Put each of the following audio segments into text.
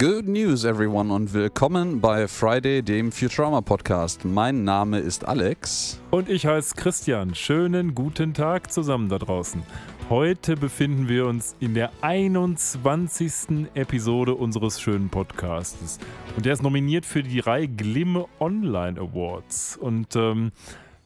Good news, everyone, und willkommen bei Friday, dem Futurama Podcast. Mein Name ist Alex. Und ich heiße Christian. Schönen guten Tag zusammen da draußen. Heute befinden wir uns in der 21. Episode unseres schönen Podcasts. Und der ist nominiert für die Reihe Glimme Online Awards. Und ähm,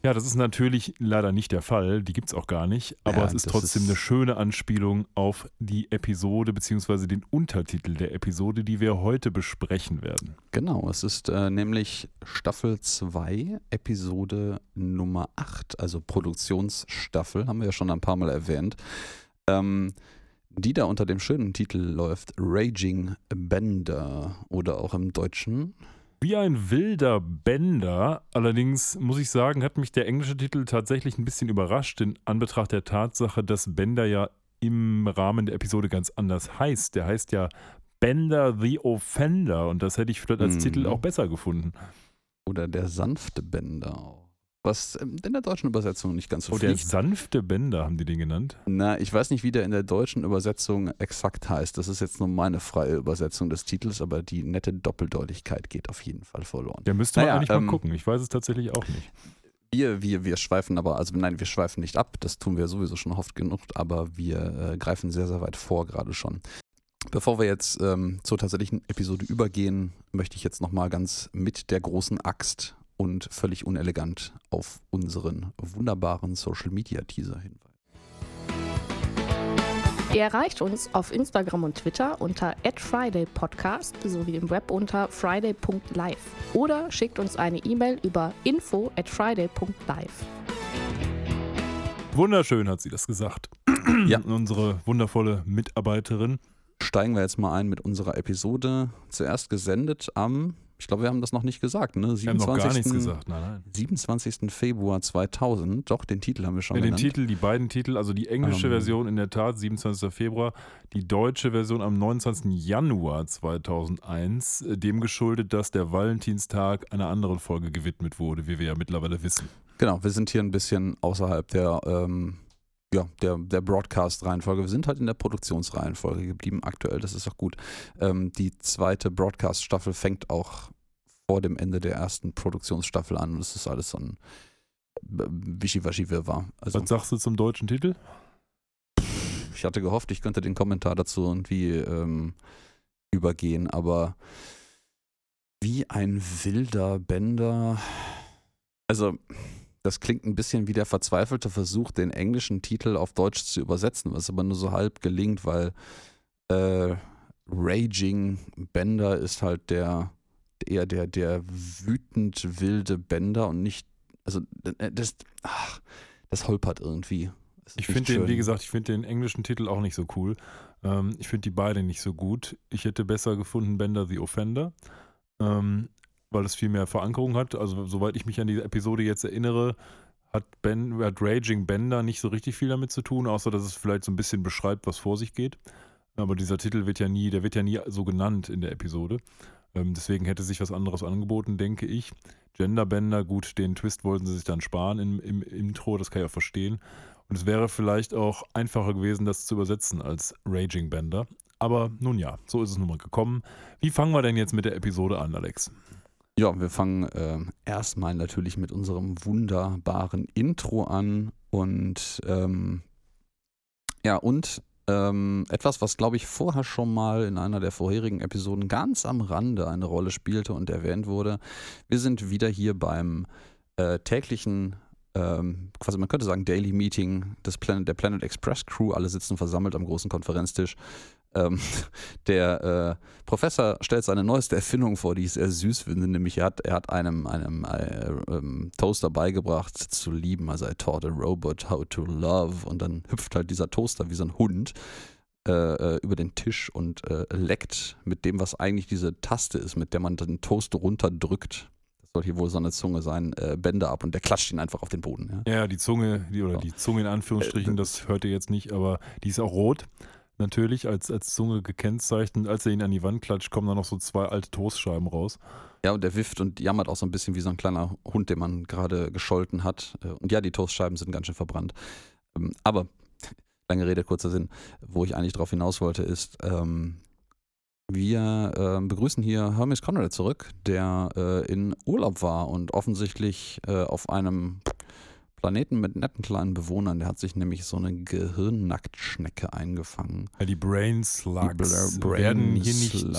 ja, das ist natürlich leider nicht der Fall. Die gibt es auch gar nicht. Aber Ja, es ist trotzdem ist- eine schöne Anspielung auf die Episode bzw. den Untertitel der Episode, die wir heute besprechen werden. Genau, es ist äh, nämlich Staffel 2, Episode Nummer 8, also Produktionsstaffel, haben wir ja schon ein paar Mal erwähnt, ähm, die da unter dem schönen Titel läuft Raging Bender oder auch im Deutschen Wie ein wilder Bender. Allerdings muss ich sagen, hat mich der englische Titel tatsächlich ein bisschen überrascht, in Anbetracht der Tatsache, dass Bender ja im Rahmen der Episode ganz anders heißt. Der heißt ja Bender the Offender und das hätte ich vielleicht als Mhm. Titel auch besser gefunden. oder der sanfte Bender auch. Was ähm, in der deutschen Übersetzung nicht ganz so Oh, der fliegt. sanfte Bender haben die den genannt. Na, ich weiß nicht, wie der in der deutschen Übersetzung exakt heißt. Das ist jetzt nur meine freie Übersetzung des Titels, aber die nette Doppeldeutigkeit geht auf jeden Fall verloren. Der müsste man Naja, eigentlich ähm, mal gucken. Ich weiß es tatsächlich auch nicht. Wir, wir, wir schweifen aber, also nein, wir schweifen nicht ab, das tun wir sowieso schon oft genug, aber wir äh, greifen sehr, sehr weit vor gerade schon. Bevor wir jetzt ähm, zur tatsächlichen Episode übergehen, möchte ich jetzt nochmal ganz mit der großen Axt und völlig unelegant auf unseren wunderbaren Social Media Teaser hinweisen. Ihr erreicht uns auf Instagram und Twitter unter @fridaypodcast sowie im Web unter friday.live oder schickt uns eine E-Mail über info at friday.live. Wunderschön hat sie das gesagt. Ja. Unsere wundervolle Mitarbeiterin. Steigen wir jetzt mal ein mit unserer Episode. Zuerst gesendet am, ich glaube, wir haben das noch nicht gesagt, ne? Wir haben noch gar nichts gesagt. Nein, nein. 27. Februar 2000. Doch, den Titel haben wir schon Ja, den genannt. Titel, die beiden Titel, also die englische Ähm. Version in der Tat 27. Februar, die deutsche Version am 29. Januar 2001, äh, dem geschuldet, dass der Valentinstag einer anderen Folge gewidmet wurde, wie wir ja mittlerweile wissen. Genau, wir sind hier ein bisschen außerhalb der, ähm, ja, der, der Broadcast-Reihenfolge. Wir sind halt in der Produktionsreihenfolge geblieben aktuell, das ist auch gut. Ähm, die zweite Broadcast-Staffel fängt auch vor dem Ende der ersten Produktionsstaffel an und es ist alles so ein äh, Wischiwaschi-Wirrwarr. Also Was sagst du zum deutschen Titel? ich hatte gehofft, ich könnte den Kommentar dazu irgendwie ähm, übergehen, aber wie ein wilder Bender. Also, das klingt ein bisschen wie der verzweifelte Versuch, den englischen Titel auf Deutsch zu übersetzen, was aber nur so halb gelingt, weil äh, Raging Bender ist halt der eher der, der wütend wilde Bender und nicht, also äh, das, ach, das holpert irgendwie. Das Ich finde den, wie gesagt, ich finde den englischen Titel auch nicht so cool. Ähm, ich finde die beiden nicht so gut. Ich hätte besser gefunden Bender the Offender, ähm, weil es viel mehr Verankerung hat. Also, soweit ich mich an die Episode jetzt erinnere, hat, ben, hat Raging Bender nicht so richtig viel damit zu tun, außer dass es vielleicht so ein bisschen beschreibt, was vor sich geht. Aber dieser Titel wird ja nie, der wird ja nie so genannt in der Episode. Ähm, deswegen hätte sich was anderes angeboten, denke ich. Genderbender, gut, den Twist wollten sie sich dann sparen im, im Intro, das kann ich auch verstehen. Und es wäre vielleicht auch einfacher gewesen, das zu übersetzen als Raging Bender. Aber nun ja, so ist es nun mal gekommen. Wie fangen wir denn jetzt mit der Episode an, Alex? Ja, wir fangen ähm, erstmal natürlich mit unserem wunderbaren Intro an und ähm, ja, und ähm, etwas, was glaube ich vorher schon mal in einer der vorherigen Episoden ganz am Rande eine Rolle spielte und erwähnt wurde. Wir sind wieder hier beim äh, täglichen, ähm, quasi man könnte sagen Daily Meeting des Planet, der Planet Express Crew. Alle sitzen versammelt am großen Konferenztisch. Ähm, der äh, Professor stellt seine neueste Erfindung vor, die ich sehr süß finde, nämlich er hat, er hat einem, einem äh, ähm, Toaster beigebracht zu lieben, also I taught a robot how to love und dann hüpft halt dieser Toaster wie so ein Hund äh, äh, über den Tisch und äh, leckt mit dem, was eigentlich diese Taste ist, mit der man den Toast runterdrückt. Das soll hier wohl so eine Zunge sein, äh, Bänder ab und der klatscht ihn einfach auf den Boden. Ja? Ja, die Zunge, die, oder Ja. die Zunge in Anführungsstrichen, Äh, das hört ihr jetzt nicht, aber die ist auch rot. Natürlich als, als Zunge gekennzeichnet. Als er ihn an die Wand klatscht, kommen da noch so zwei alte Toastscheiben raus. Ja, und der wifft und jammert auch so ein bisschen wie so ein kleiner Hund, den man gerade gescholten hat. Äh, Und ja, die Toastscheiben sind ganz schön verbrannt. Ähm, Aber, lange Rede, kurzer Sinn, wo ich eigentlich drauf hinaus wollte, ist, ähm, Wir äh, begrüßen hier Hermes Conrad zurück, der äh, in Urlaub war und offensichtlich äh, auf einem Planeten mit netten kleinen Bewohnern. Der hat sich nämlich so eine Gehirnnacktschnecke eingefangen. Ja, die Brain Slugs Bla- werden, hier nicht,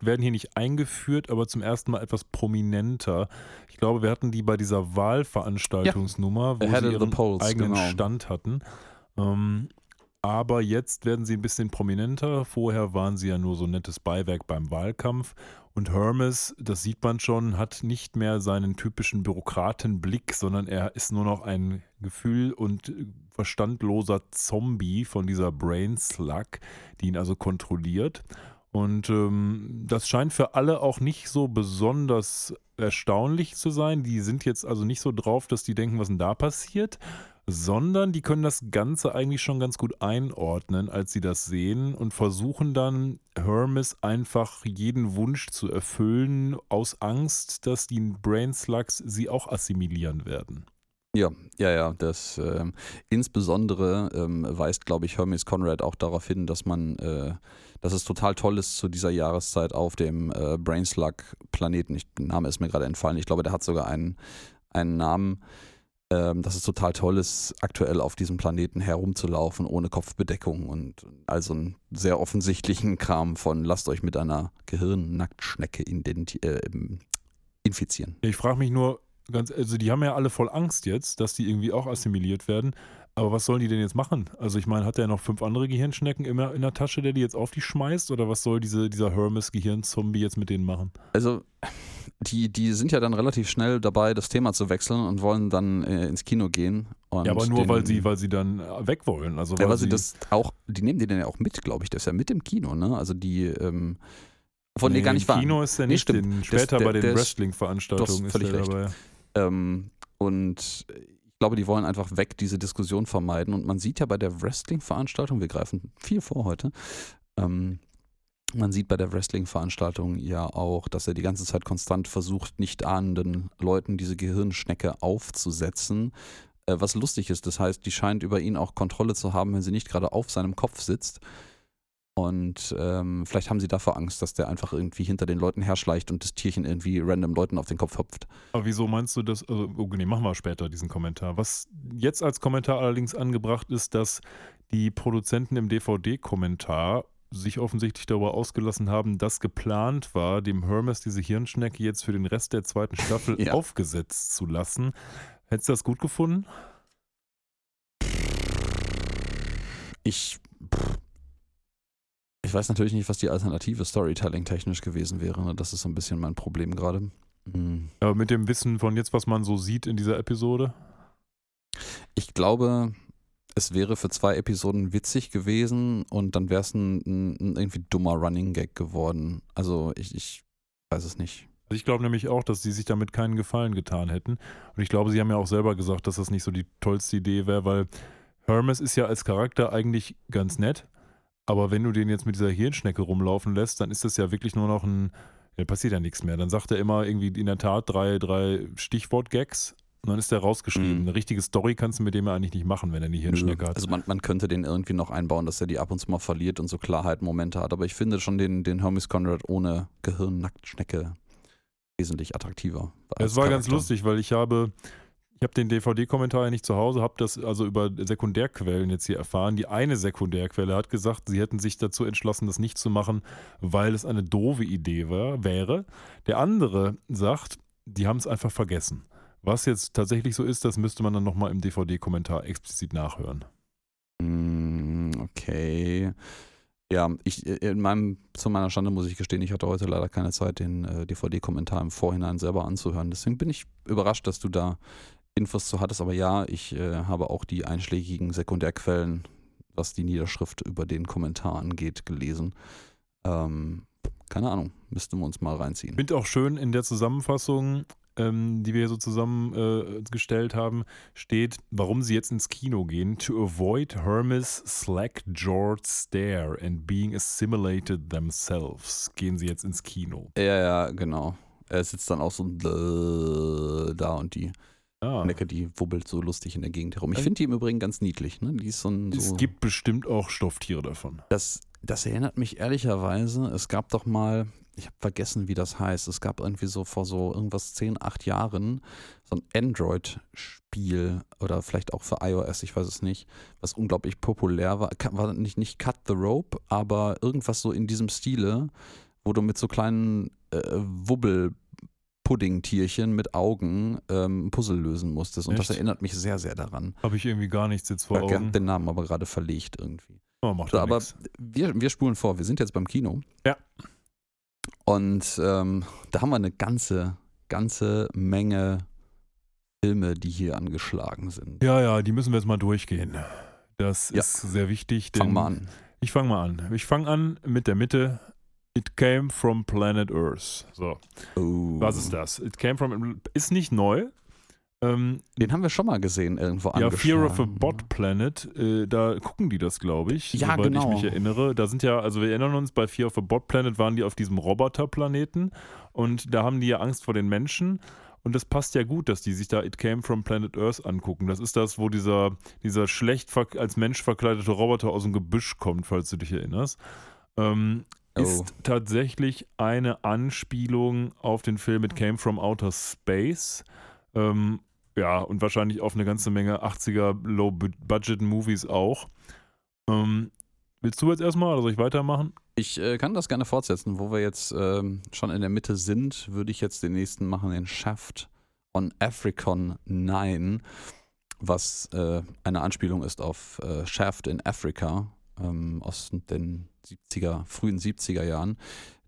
werden hier nicht eingeführt, aber zum ersten Mal etwas prominenter. Ich glaube, wir hatten die bei dieser Wahlveranstaltungsnummer, wo Ahead sie ihren polls, eigenen genau. Stand hatten. Ähm, aber jetzt werden sie ein bisschen prominenter. Vorher waren sie ja nur so nettes Beiwerk beim Wahlkampf. Und Hermes, das sieht man schon, hat nicht mehr seinen typischen Bürokratenblick, sondern er ist nur noch ein Gefühl- und äh, verstandloser Zombie von dieser Brain Slug, die ihn also kontrolliert. Und ähm, das scheint für alle auch nicht so besonders erstaunlich zu sein. Die sind jetzt also nicht so drauf, dass die denken, was denn da passiert, sondern die können das Ganze eigentlich schon ganz gut einordnen, als sie das sehen und versuchen dann Hermes einfach jeden Wunsch zu erfüllen, aus Angst, dass die Brain Slugs sie auch assimilieren werden. Ja, ja, ja. Das ähm, insbesondere ähm, weist, glaube ich, Hermes Conrad auch darauf hin, dass man, äh, dass es total toll ist zu dieser Jahreszeit auf dem äh, Brainslug-Planeten. Der Name ist mir gerade entfallen. Ich glaube, der hat sogar einen, einen Namen. Ähm, dass es total toll ist, aktuell auf diesem Planeten herumzulaufen ohne Kopfbedeckung und also einen sehr offensichtlichen Kram von lasst euch mit einer Gehirnnacktschnecke identi- äh, infizieren. Ich frage mich nur, ganz, also die haben ja alle voll Angst jetzt, dass die irgendwie auch assimiliert werden. Aber was sollen die denn jetzt machen? Also ich meine, hat der noch fünf andere Gehirnschnecken immer in der Tasche, der die jetzt auf die schmeißt? Oder was soll diese, dieser Hermes-Gehirnzombie jetzt mit denen machen? Also, die, die sind ja dann relativ schnell dabei, das Thema zu wechseln und wollen dann äh, ins Kino gehen. Ja, aber nur den, weil sie, weil sie dann äh, weg wollen. Also Ja, weil weil sie das auch, die nehmen den ja auch mit, glaube ich. Der ist ja mit im Kino, ne? Also die, ähm, von nee, gar nicht im wahr. Kino ist der Nee, nicht. stimmt. Später ist- der- bei den ist- Wrestling-Veranstaltungen ist hast völlig der recht. dabei. Ähm, und ich glaube, die wollen einfach weg diese Diskussion vermeiden. Und man sieht ja bei der Wrestling-Veranstaltung, wir greifen viel vor heute, ähm, man sieht bei der Wrestling-Veranstaltung ja auch, dass er die ganze Zeit konstant versucht, nicht ahnenden Leuten diese Gehirnschnecke aufzusetzen. Äh, was lustig ist, das heißt, die scheint über ihn auch Kontrolle zu haben, wenn sie nicht gerade auf seinem Kopf sitzt. Und ähm, vielleicht haben sie davor Angst, dass der einfach irgendwie hinter den Leuten herschleicht und das Tierchen irgendwie random Leuten auf den Kopf hüpft. Aber wieso meinst du das? Also, oh, nee, machen wir später diesen Kommentar. Was jetzt als Kommentar allerdings angebracht ist, dass die Produzenten im DVD-Kommentar sich offensichtlich darüber ausgelassen haben, dass geplant war, dem Hermes diese Hirnschnecke jetzt für den Rest der zweiten Staffel Ja. aufgesetzt zu lassen. Hättest du das gut gefunden? Ich. pff. Ich weiß natürlich nicht, was die Alternative Storytelling-technisch gewesen wäre. ne? Das ist so ein bisschen mein Problem gerade. Hm. Aber mit dem Wissen von jetzt, was man so sieht in dieser Episode? Ich glaube, es wäre für zwei Episoden witzig gewesen und dann wäre es ein, ein, ein irgendwie dummer Running Gag geworden. Also ich, ich weiß es nicht. Also ich glaube nämlich auch, dass sie sich damit keinen Gefallen getan hätten. Und ich glaube, sie haben ja auch selber gesagt, dass das nicht so die tollste Idee wäre, weil Hermes ist ja als Charakter eigentlich ganz nett. Aber wenn du den jetzt mit dieser Hirnschnecke rumlaufen lässt, dann ist das ja wirklich nur noch ein, ja, passiert ja nichts mehr. Dann sagt er immer irgendwie in der Tat drei, drei Stichwort-Gags und dann ist der rausgeschrieben. Mhm. Eine richtige Story kannst du mit dem ja eigentlich nicht machen, wenn er eine Hirnschnecke hat. Also man, man könnte den irgendwie noch einbauen, dass er die ab und zu mal verliert und so Klarheit-Momente hat. Aber ich finde schon den, den Hermes Conrad ohne Gehirnnacktschnecke wesentlich attraktiver. Es war ganz Charakter. lustig, weil ich habe, habe den DVD-Kommentar ja nicht zu Hause, habe das also über Sekundärquellen jetzt hier erfahren. Die eine Sekundärquelle hat gesagt, sie hätten sich dazu entschlossen, das nicht zu machen, weil es eine doofe Idee war, wäre. Der andere sagt, die haben es einfach vergessen. Was jetzt tatsächlich so ist, das müsste man dann nochmal im DVD-Kommentar explizit nachhören. Mm, Okay. Ja, ich in meinem, zu meiner Schande muss ich gestehen, ich hatte heute leider keine Zeit, den äh, DVD-Kommentar im Vorhinein selber anzuhören. Deswegen bin ich überrascht, dass du da Infos zu hattest. Aber ja, ich äh, habe auch die einschlägigen Sekundärquellen, was die Niederschrift über den Kommentar angeht, gelesen. Ähm, keine Ahnung, müssten wir uns mal reinziehen. Ich finde auch schön in der Zusammenfassung, ähm, die wir hier so zusammengestellt haben, steht, warum sie jetzt ins Kino gehen. To avoid Hermes slack jawed stare and being assimilated themselves, gehen sie jetzt ins Kino. Ja, ja, genau. Er sitzt dann auch so äh, da und die. Ah. Necke, die wubbelt so lustig in der Gegend herum. Ich Also- finde die im Übrigen ganz niedlich. Ne? Die ist so ein, so Es gibt bestimmt auch Stofftiere davon. Das, das erinnert mich ehrlicherweise, es gab doch mal, ich habe vergessen, wie das heißt, es gab irgendwie so vor so irgendwas 10, 8 Jahren so ein Android-Spiel oder vielleicht auch für iOS, ich weiß es nicht, was unglaublich populär war. War nicht, nicht Cut the Rope, aber irgendwas so in diesem Stile, wo du mit so kleinen äh, Wubbel-Pudding-Tierchen mit Augen ähm, Puzzle lösen musstest. Und das Echt? erinnert mich sehr, sehr daran. Habe ich irgendwie gar nichts jetzt vor Ich hab Augen. den Namen aber gerade verlegt irgendwie. Oh, macht So, aber nix. wir, wir spulen vor, wir sind jetzt beim Kino. Ja. Und ähm, da haben wir eine ganze, ganze Menge Filme, die hier angeschlagen sind. Ja, ja, die müssen wir jetzt mal durchgehen. Das Ja. ist sehr wichtig. Fang mal an. Ich fange mal an. Ich fange an mit der Mitte. It came from planet Earth. So, Oh. was ist das? It came from ist nicht neu. Ähm, Den haben wir schon mal gesehen irgendwo ja, Fear of a. Bot Planet, äh, da gucken die das, glaube ich, Ja, soweit genau. ich mich erinnere. Da sind ja, also wir erinnern uns, bei Fear of a Bot Planet waren die auf diesem Roboterplaneten und da haben die ja Angst vor den Menschen. Und das passt ja gut, dass die sich da It Came from Planet Earth angucken. Das ist das, wo dieser, dieser schlecht als Mensch verkleidete Roboter aus dem Gebüsch kommt, falls du dich erinnerst. Ähm, Oh. ist tatsächlich eine Anspielung auf den Film It Came from Outer Space. Ähm, ja, und wahrscheinlich auf eine ganze Menge 80er Low-Budget-Movies auch. Ähm, willst du jetzt erstmal oder soll ich weitermachen? Ich äh, kann das gerne fortsetzen. Wo wir jetzt ähm, schon in der Mitte sind, würde ich jetzt den nächsten machen, den Shaft on Africon 9, was äh, eine Anspielung ist auf äh, Shaft in Africa ähm, aus den 70er, frühen 70er Jahren,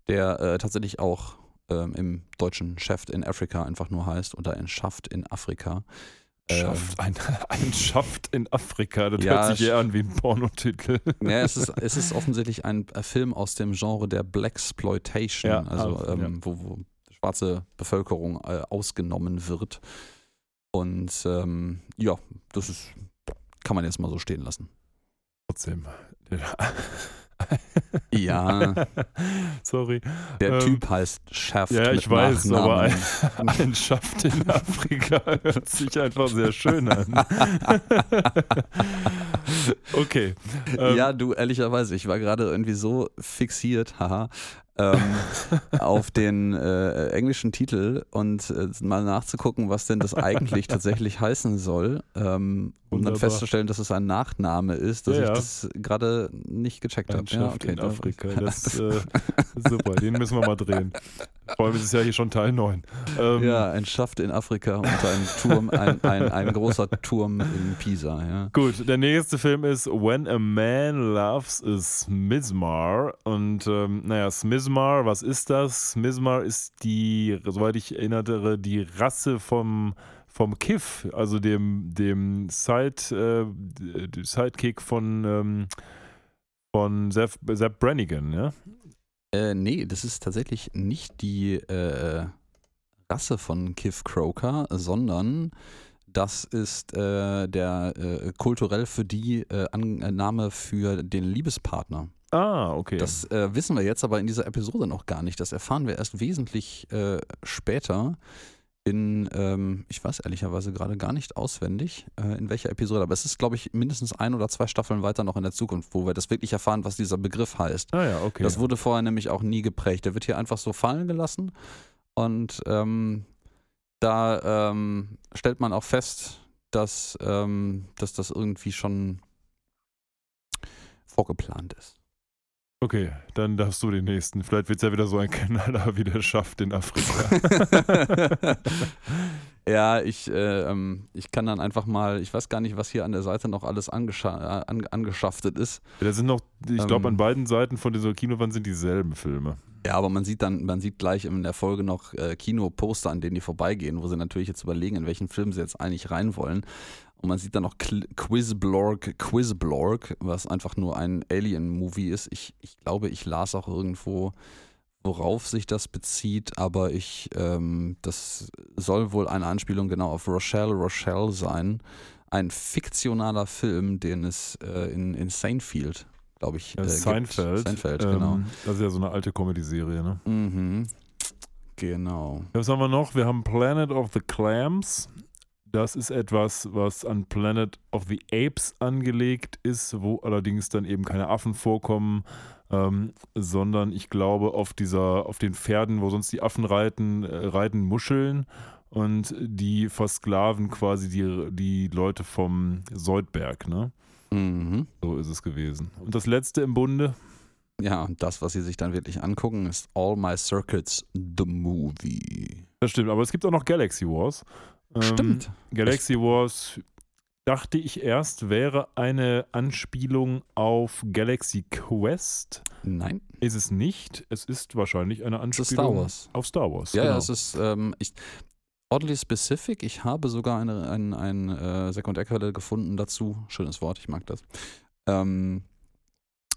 der äh, tatsächlich auch ähm, im deutschen Shaft in Africa einfach nur heißt oder ein Schaft in Afrika. Schaft, ein, ein Schaft in Afrika. Das Ja, hört sich eher an wie ein Pornotitel. Ja, es ist, es ist offensichtlich ein äh, Film aus dem Genre der Blaxploitation, Ja, also ah, ähm, wo, wo schwarze Bevölkerung äh, ausgenommen wird. Und ähm, ja, das ist, kann man jetzt mal so stehen lassen. Trotzdem. Ja, Sorry. der Ähm, Typ heißt Shaft. ja, ich weiß, aber ein, Nachnamen. ein Schaft in Afrika hört sich einfach sehr schön an. okay. Ähm, ja, du, ehrlicherweise, ich war gerade irgendwie so fixiert, haha, ähm, auf den äh, englischen Titel und äh, mal nachzugucken, was denn das eigentlich tatsächlich heißen soll, ähm, um dann festzustellen, dass es ein Nachname ist, dass Ja, ich ja. das gerade nicht gecheckt habe. Ein Ja, Schaft okay, in Afrika. Das äh, super, den müssen wir mal drehen. Vor allem ist es ja hier schon Teil 9. Ähm, Ja, ein Schaft in Afrika unter einem Turm, ein, ein, ein großer Turm in Pisa, ja. Gut, der nächste Film ist When a Man Loves a Smizmar. Und ähm, naja, Smizmar, was ist das? Smizmar ist die, soweit ich erinnere, die Rasse vom, vom Kiff, also dem, dem Side, äh, Sidekick von, ähm, von Sepp, Sepp Brannigan, ja? Äh, nee, das ist tatsächlich nicht die äh, Rasse von Kif Croker, sondern das ist äh, der äh, kulturell für die äh, äh, Name für den Liebespartner. Ah, okay. Das äh, wissen wir jetzt aber in dieser Episode noch gar nicht. Das erfahren wir erst wesentlich äh, später in, ähm, ich weiß ehrlicherweise gerade gar nicht auswendig, äh, in welcher Episode, aber es ist, glaube ich, mindestens ein oder zwei Staffeln weiter noch in der Zukunft, wo wir das wirklich erfahren, was dieser Begriff heißt. ah ja, okay. Das wurde vorher nämlich auch nie geprägt. Der wird hier einfach so fallen gelassen und ähm, da ähm, stellt man auch fest, dass, ähm, dass das irgendwie schon vorgeplant ist. Okay, dann darfst du den nächsten. Vielleicht wird es ja wieder so ein Knaller wie der Schaft in Afrika. ja, ich, äh, ähm, ich kann dann einfach mal, ich weiß gar nicht, was hier an der Seite noch alles angescha äh, an, angeschaftet ist. da sind noch, ich glaube, Ähm. an beiden Seiten von dieser Kinowand sind dieselben Filme. Ja, aber man sieht dann, man sieht gleich in der Folge noch äh, Kinoposter, an denen die vorbeigehen, wo sie natürlich jetzt überlegen, in welchen Film sie jetzt eigentlich rein wollen. Und man sieht dann noch Quizblorg, Quizblorg, was einfach nur ein Alien-Movie ist. Ich, ich glaube, ich las auch irgendwo, worauf sich das bezieht, aber ich, ähm, das soll wohl eine Anspielung genau auf Rochelle Rochelle sein. Ein fiktionaler Film, den es äh, in, in Seinfeld, glaube ich, äh, gibt. Seinfeld. Seinfeld, ähm, genau. Das ist ja so eine alte Comedy-Serie, ne? Mhm. Genau. Was haben wir noch? Wir haben Planet of the Clams. Das ist etwas, was an Planet of the Apes angelegt ist, wo allerdings dann eben keine Affen vorkommen, ähm, sondern ich glaube auf dieser, auf den Pferden, wo sonst die Affen reiten, äh, reiten Muscheln und die versklaven quasi die, die Leute vom Soldberg, ne? Mhm. So ist es gewesen. Und das letzte im Bunde, Ja, und das, was sie sich dann wirklich angucken, ist All My Circuits, the Movie. das stimmt, aber es gibt auch noch Galaxy Wars. Ähm, Stimmt. Galaxy Wars dachte ich erst wäre eine Anspielung auf Galaxy Quest. Nein, Ist es nicht. Es ist wahrscheinlich eine Anspielung Star Wars. auf Star Wars. Ja, genau. ja, es ist ähm, ich, oddly specific. Ich habe sogar eine, ein, ein äh, Sekundärquelle gefunden dazu. Schönes Wort, ich mag das. Ähm,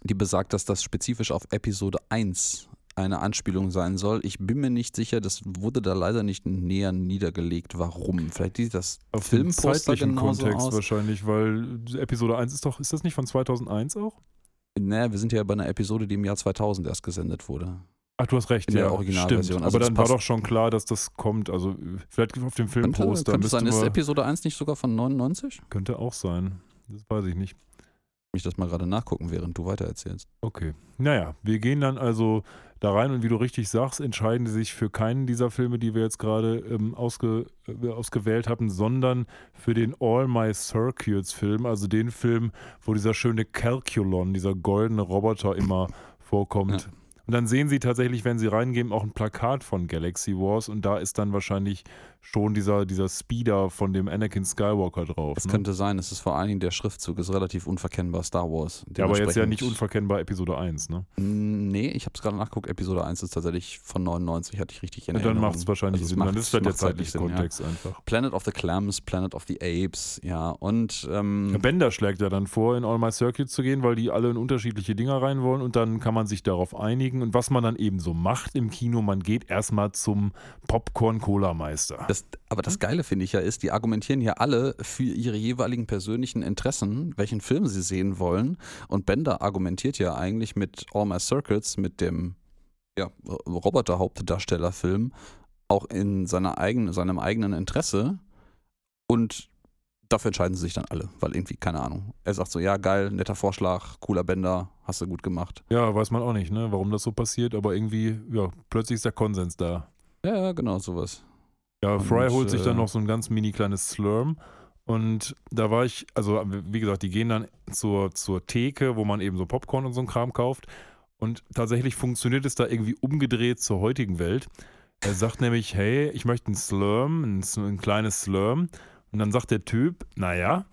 die besagt, dass das spezifisch auf Episode 1 eine Anspielung sein soll. Ich bin mir nicht sicher, das wurde da leider nicht näher niedergelegt, warum. Vielleicht sieht das auf Filmposter genauso Kontext aus. wahrscheinlich, weil Episode 1 ist doch, ist das nicht von 2001 auch? Naja, wir sind ja bei einer Episode, die im Jahr 2000 erst gesendet wurde. Ach, du hast recht, In der ja. Originalversion. Stimmt. Also Aber dann war doch schon klar, dass das kommt. Also vielleicht auf dem Filmposter könnte sein, ist Episode 1 nicht sogar von 99? könnte auch sein. Das weiß ich nicht. Ich das mal gerade nachgucken, während du weitererzählst. Okay. Naja, wir gehen dann also da rein und wie du richtig sagst, entscheiden sie sich für keinen dieser Filme, die wir jetzt gerade ähm, ausge, äh, ausgewählt hatten, sondern für den All My Circuits Film, also den Film, wo dieser schöne Calculon, dieser goldene Roboter immer vorkommt. Ja. Und dann sehen sie tatsächlich, wenn sie reingehen, auch ein Plakat von Galaxy Wars und da ist dann wahrscheinlich schon dieser, dieser Speeder von dem Anakin Skywalker drauf. Es ne? könnte sein, es ist vor allen Dingen der Schriftzug, ist relativ unverkennbar Star Wars. ja, aber jetzt ja nicht unverkennbar Episode 1, ne? Nee, ich habe es gerade nachgeguckt, Episode 1 ist tatsächlich von 99, hatte ich richtig in Und dann macht es wahrscheinlich Also Sinn. Dann ist halt der zeitliche Sinn, ja. Kontext einfach. Planet of the Clams, Planet of the Apes, ja, und ähm, Ja, Bender schlägt ja dann vor, in All My Circuits zu gehen, weil die alle in unterschiedliche Dinger rein wollen und dann kann man sich darauf einigen. Und was man dann eben so macht im Kino, man geht erstmal zum Popcorn-Cola-Meister. Das, aber das Geile finde ich ja ist, die argumentieren ja alle für ihre jeweiligen persönlichen Interessen, welchen Film sie sehen wollen. Und Bender argumentiert ja eigentlich mit All My Circuits, mit dem ja, Roboter-Hauptdarstellerfilm, auch in seiner eigenen, seinem eigenen Interesse. Und dafür entscheiden sie sich dann alle, weil irgendwie, keine Ahnung. Er sagt so, ja, geil, netter Vorschlag, cooler Bender, hast du gut gemacht. Ja, weiß man auch nicht, ne, warum das so passiert, aber irgendwie, ja, plötzlich ist der Konsens da. Ja, ja, genau, sowas. Ja, Und, Fry holt sich dann äh, noch so ein ganz mini kleines Slurm. Und da war ich, also wie gesagt, die gehen dann zur, zur Theke, wo man eben so Popcorn und so ein Kram kauft. Und tatsächlich funktioniert es da irgendwie umgedreht zur heutigen Welt. Er sagt nämlich, hey, ich möchte einen Slurm, ein, ein kleines Slurm. Und dann sagt der Typ, naja,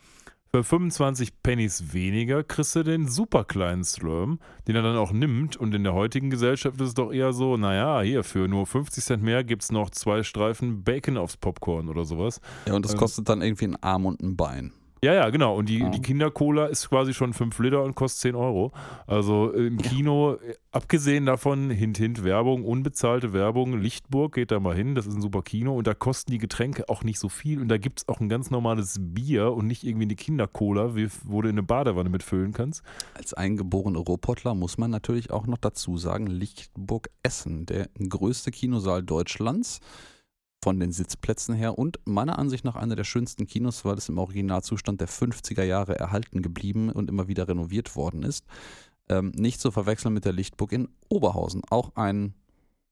für 25 Pennies weniger kriegst du den super kleinen Slurm, den er dann auch nimmt. Und in der heutigen Gesellschaft ist es doch eher so, naja, hier für nur 50 Cent mehr gibt es noch zwei Streifen Bacon aufs Popcorn oder sowas. Ja, und das Ähm, kostet dann irgendwie einen Arm und ein Bein. Ja, ja, genau. Und die, Ja. die Kindercola ist quasi schon 5 Liter und kostet 10 Euro. Also im Kino, äh, abgesehen davon, hint, hint, Werbung, unbezahlte Werbung, Lichtburg, geht da mal hin, das ist ein super Kino und da kosten die Getränke auch nicht so viel und da gibt es auch ein ganz normales Bier und nicht irgendwie eine Kindercola, wo du in eine Badewanne mitfüllen kannst. Als eingeborener Ruhrpottler muss man natürlich auch noch dazu sagen, Lichtburg Essen, der größte Kinosaal Deutschlands von den Sitzplätzen her und meiner Ansicht nach einer der schönsten Kinos, weil es im Originalzustand der 50er Jahre erhalten geblieben und immer wieder renoviert worden ist. Ähm, nicht zu verwechseln mit der Lichtburg in Oberhausen. Auch ein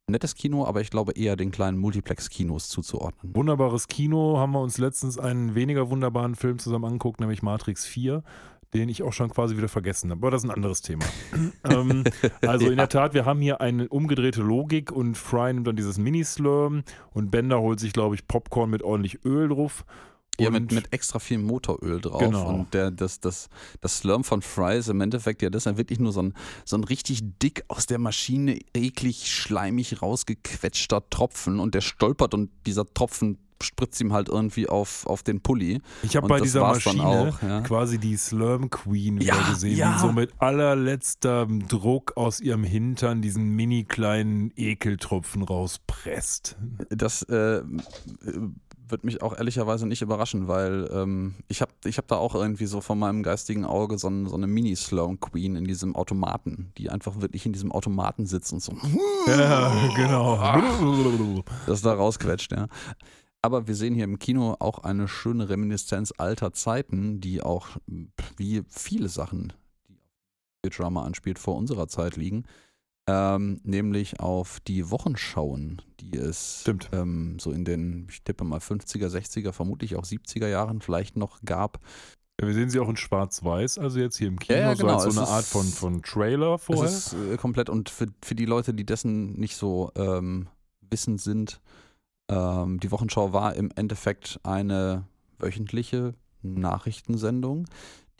nettes Kino, aber ich glaube eher den kleinen Multiplex-Kinos zuzuordnen. Wunderbares Kino, haben wir uns letztens einen weniger wunderbaren Film zusammen angeguckt, nämlich Matrix 4, den ich auch schon quasi wieder vergessen habe. Aber das ist ein anderes Thema. ähm, also in der Tat, wir haben hier eine umgedrehte Logik und Fry nimmt dann dieses Mini-Slurm und Bender holt sich, glaube ich, Popcorn mit ordentlich Öl drauf. Ja, mit, mit extra viel Motoröl drauf. Genau. Und der, das, das, das Slurm von Fry ist im Endeffekt ja das ist ja wirklich nur so ein, so ein richtig dick aus der Maschine eklig, schleimig rausgequetschter Tropfen und der stolpert und dieser Tropfen spritzt ihm halt irgendwie auf, auf den Pulli. Ich habe bei dieser Maschine auch, ja. quasi die Slurm Queen wieder Ja, gesehen, ja. die so mit allerletzter Druck aus ihrem Hintern diesen mini kleinen Ekeltropfen rauspresst. Das äh, wird mich auch ehrlicherweise nicht überraschen, weil ähm, ich habe ich hab da auch irgendwie so von meinem geistigen Auge so, ein, so eine Mini-Sloan Queen in diesem Automaten, die einfach wirklich in diesem Automaten sitzt und so Ja, genau. das da rausquetscht, ja. Aber wir sehen hier im Kino auch eine schöne Reminiszenz alter Zeiten, die auch wie viele Sachen, die Drama anspielt, vor unserer Zeit liegen. Ähm, nämlich auf die Wochenschauen, die es ähm, so in den, ich tippe mal 50er, 60er, vermutlich auch 70er Jahren vielleicht noch gab. Ja, wir sehen sie auch in Schwarz-Weiß, also jetzt hier im Kino, Ja, ja, genau, so so eine Art ist- von, von Trailer vorher. Es ist äh, komplett und für, für die Leute, die dessen nicht so ähm, wissend sind, ähm, die Wochenschau war im Endeffekt eine wöchentliche Nachrichtensendung,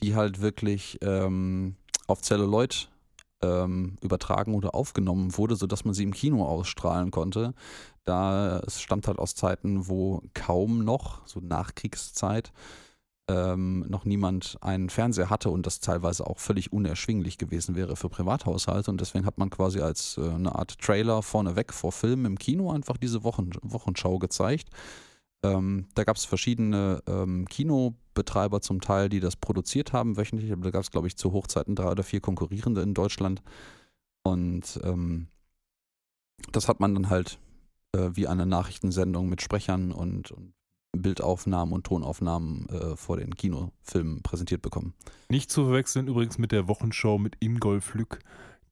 die halt wirklich ähm, auf Celluloid ähm, übertragen oder aufgenommen wurde, sodass man sie im Kino ausstrahlen konnte. Da es stammt halt aus Zeiten, wo kaum noch, so Nachkriegszeit, ähm, noch niemand einen Fernseher hatte und das teilweise auch völlig unerschwinglich gewesen wäre für Privathaushalte. Und deswegen hat man quasi als äh, eine Art Trailer vorneweg vor Filmen im Kino einfach diese Wochen Wochenschau gezeigt. Ähm, da gab es verschiedene ähm, Kinobetreiber zum Teil, die das produziert haben wöchentlich. Aber da gab es, glaube ich, zu Hochzeiten drei oder vier konkurrierende in Deutschland. Und ähm, das hat man dann halt äh, wie eine Nachrichtensendung mit Sprechern und, und Bildaufnahmen und Tonaufnahmen äh, vor den Kinofilmen präsentiert bekommen. Nicht zu verwechseln übrigens mit der Wochenshow mit Ingolf Lück.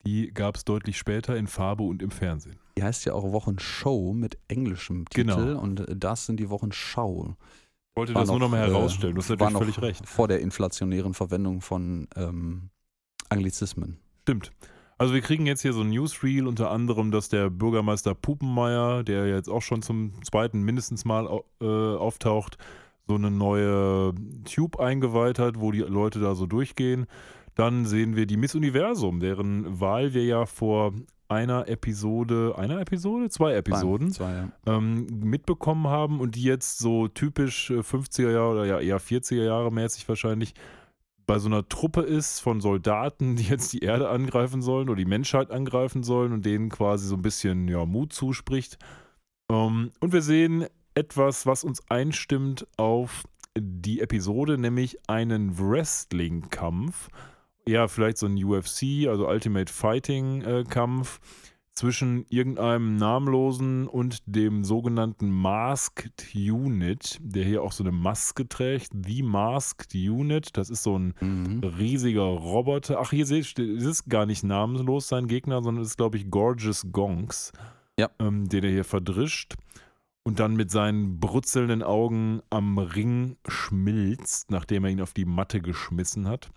Die gab es deutlich später in Farbe und im Fernsehen. Die heißt ja auch Wochenshow mit englischem Titel Genau. und äh, das sind die Wochenschau. Ich wollte War das nur noch mal äh, herausstellen. Du hast war natürlich noch völlig recht. Vor der inflationären Verwendung von ähm, Anglizismen. Stimmt. Also wir kriegen jetzt hier so ein Newsreel, unter anderem, dass der Bürgermeister Pupenmeier, der jetzt auch schon zum zweiten mindestens Mal äh, auftaucht, so eine neue Tube eingeweiht hat, wo die Leute da so durchgehen. Dann sehen wir die Miss Universum, deren Wahl wir ja vor einer Episode, einer Episode? Zwei Episoden Zwei, ja. ähm, mitbekommen haben und die jetzt so typisch äh, 50er Jahre oder ja eher 40er Jahre mäßig wahrscheinlich bei so einer Truppe ist von Soldaten, die jetzt die Erde angreifen sollen oder die Menschheit angreifen sollen und denen quasi so ein bisschen ja, Mut zuspricht. Ähm, und wir sehen etwas, was uns einstimmt auf die Episode, nämlich einen Wrestling-Kampf. Ja, vielleicht so ein UFC, also Ultimate Fighting-Kampf zwischen irgendeinem namenlosen und dem sogenannten Masked Unit, der hier auch so eine Maske trägt. The Masked Unit, das ist so ein Mhm. riesiger Roboter. Ach, hier seht ihr, es ist gar nicht namenlos sein Gegner, sondern es ist, glaube ich, Gorgeous Gongs, Ja. ähm, den er hier verdrischt und dann mit seinen brutzelnden Augen am Ring schmilzt, nachdem er ihn auf die Matte geschmissen hat.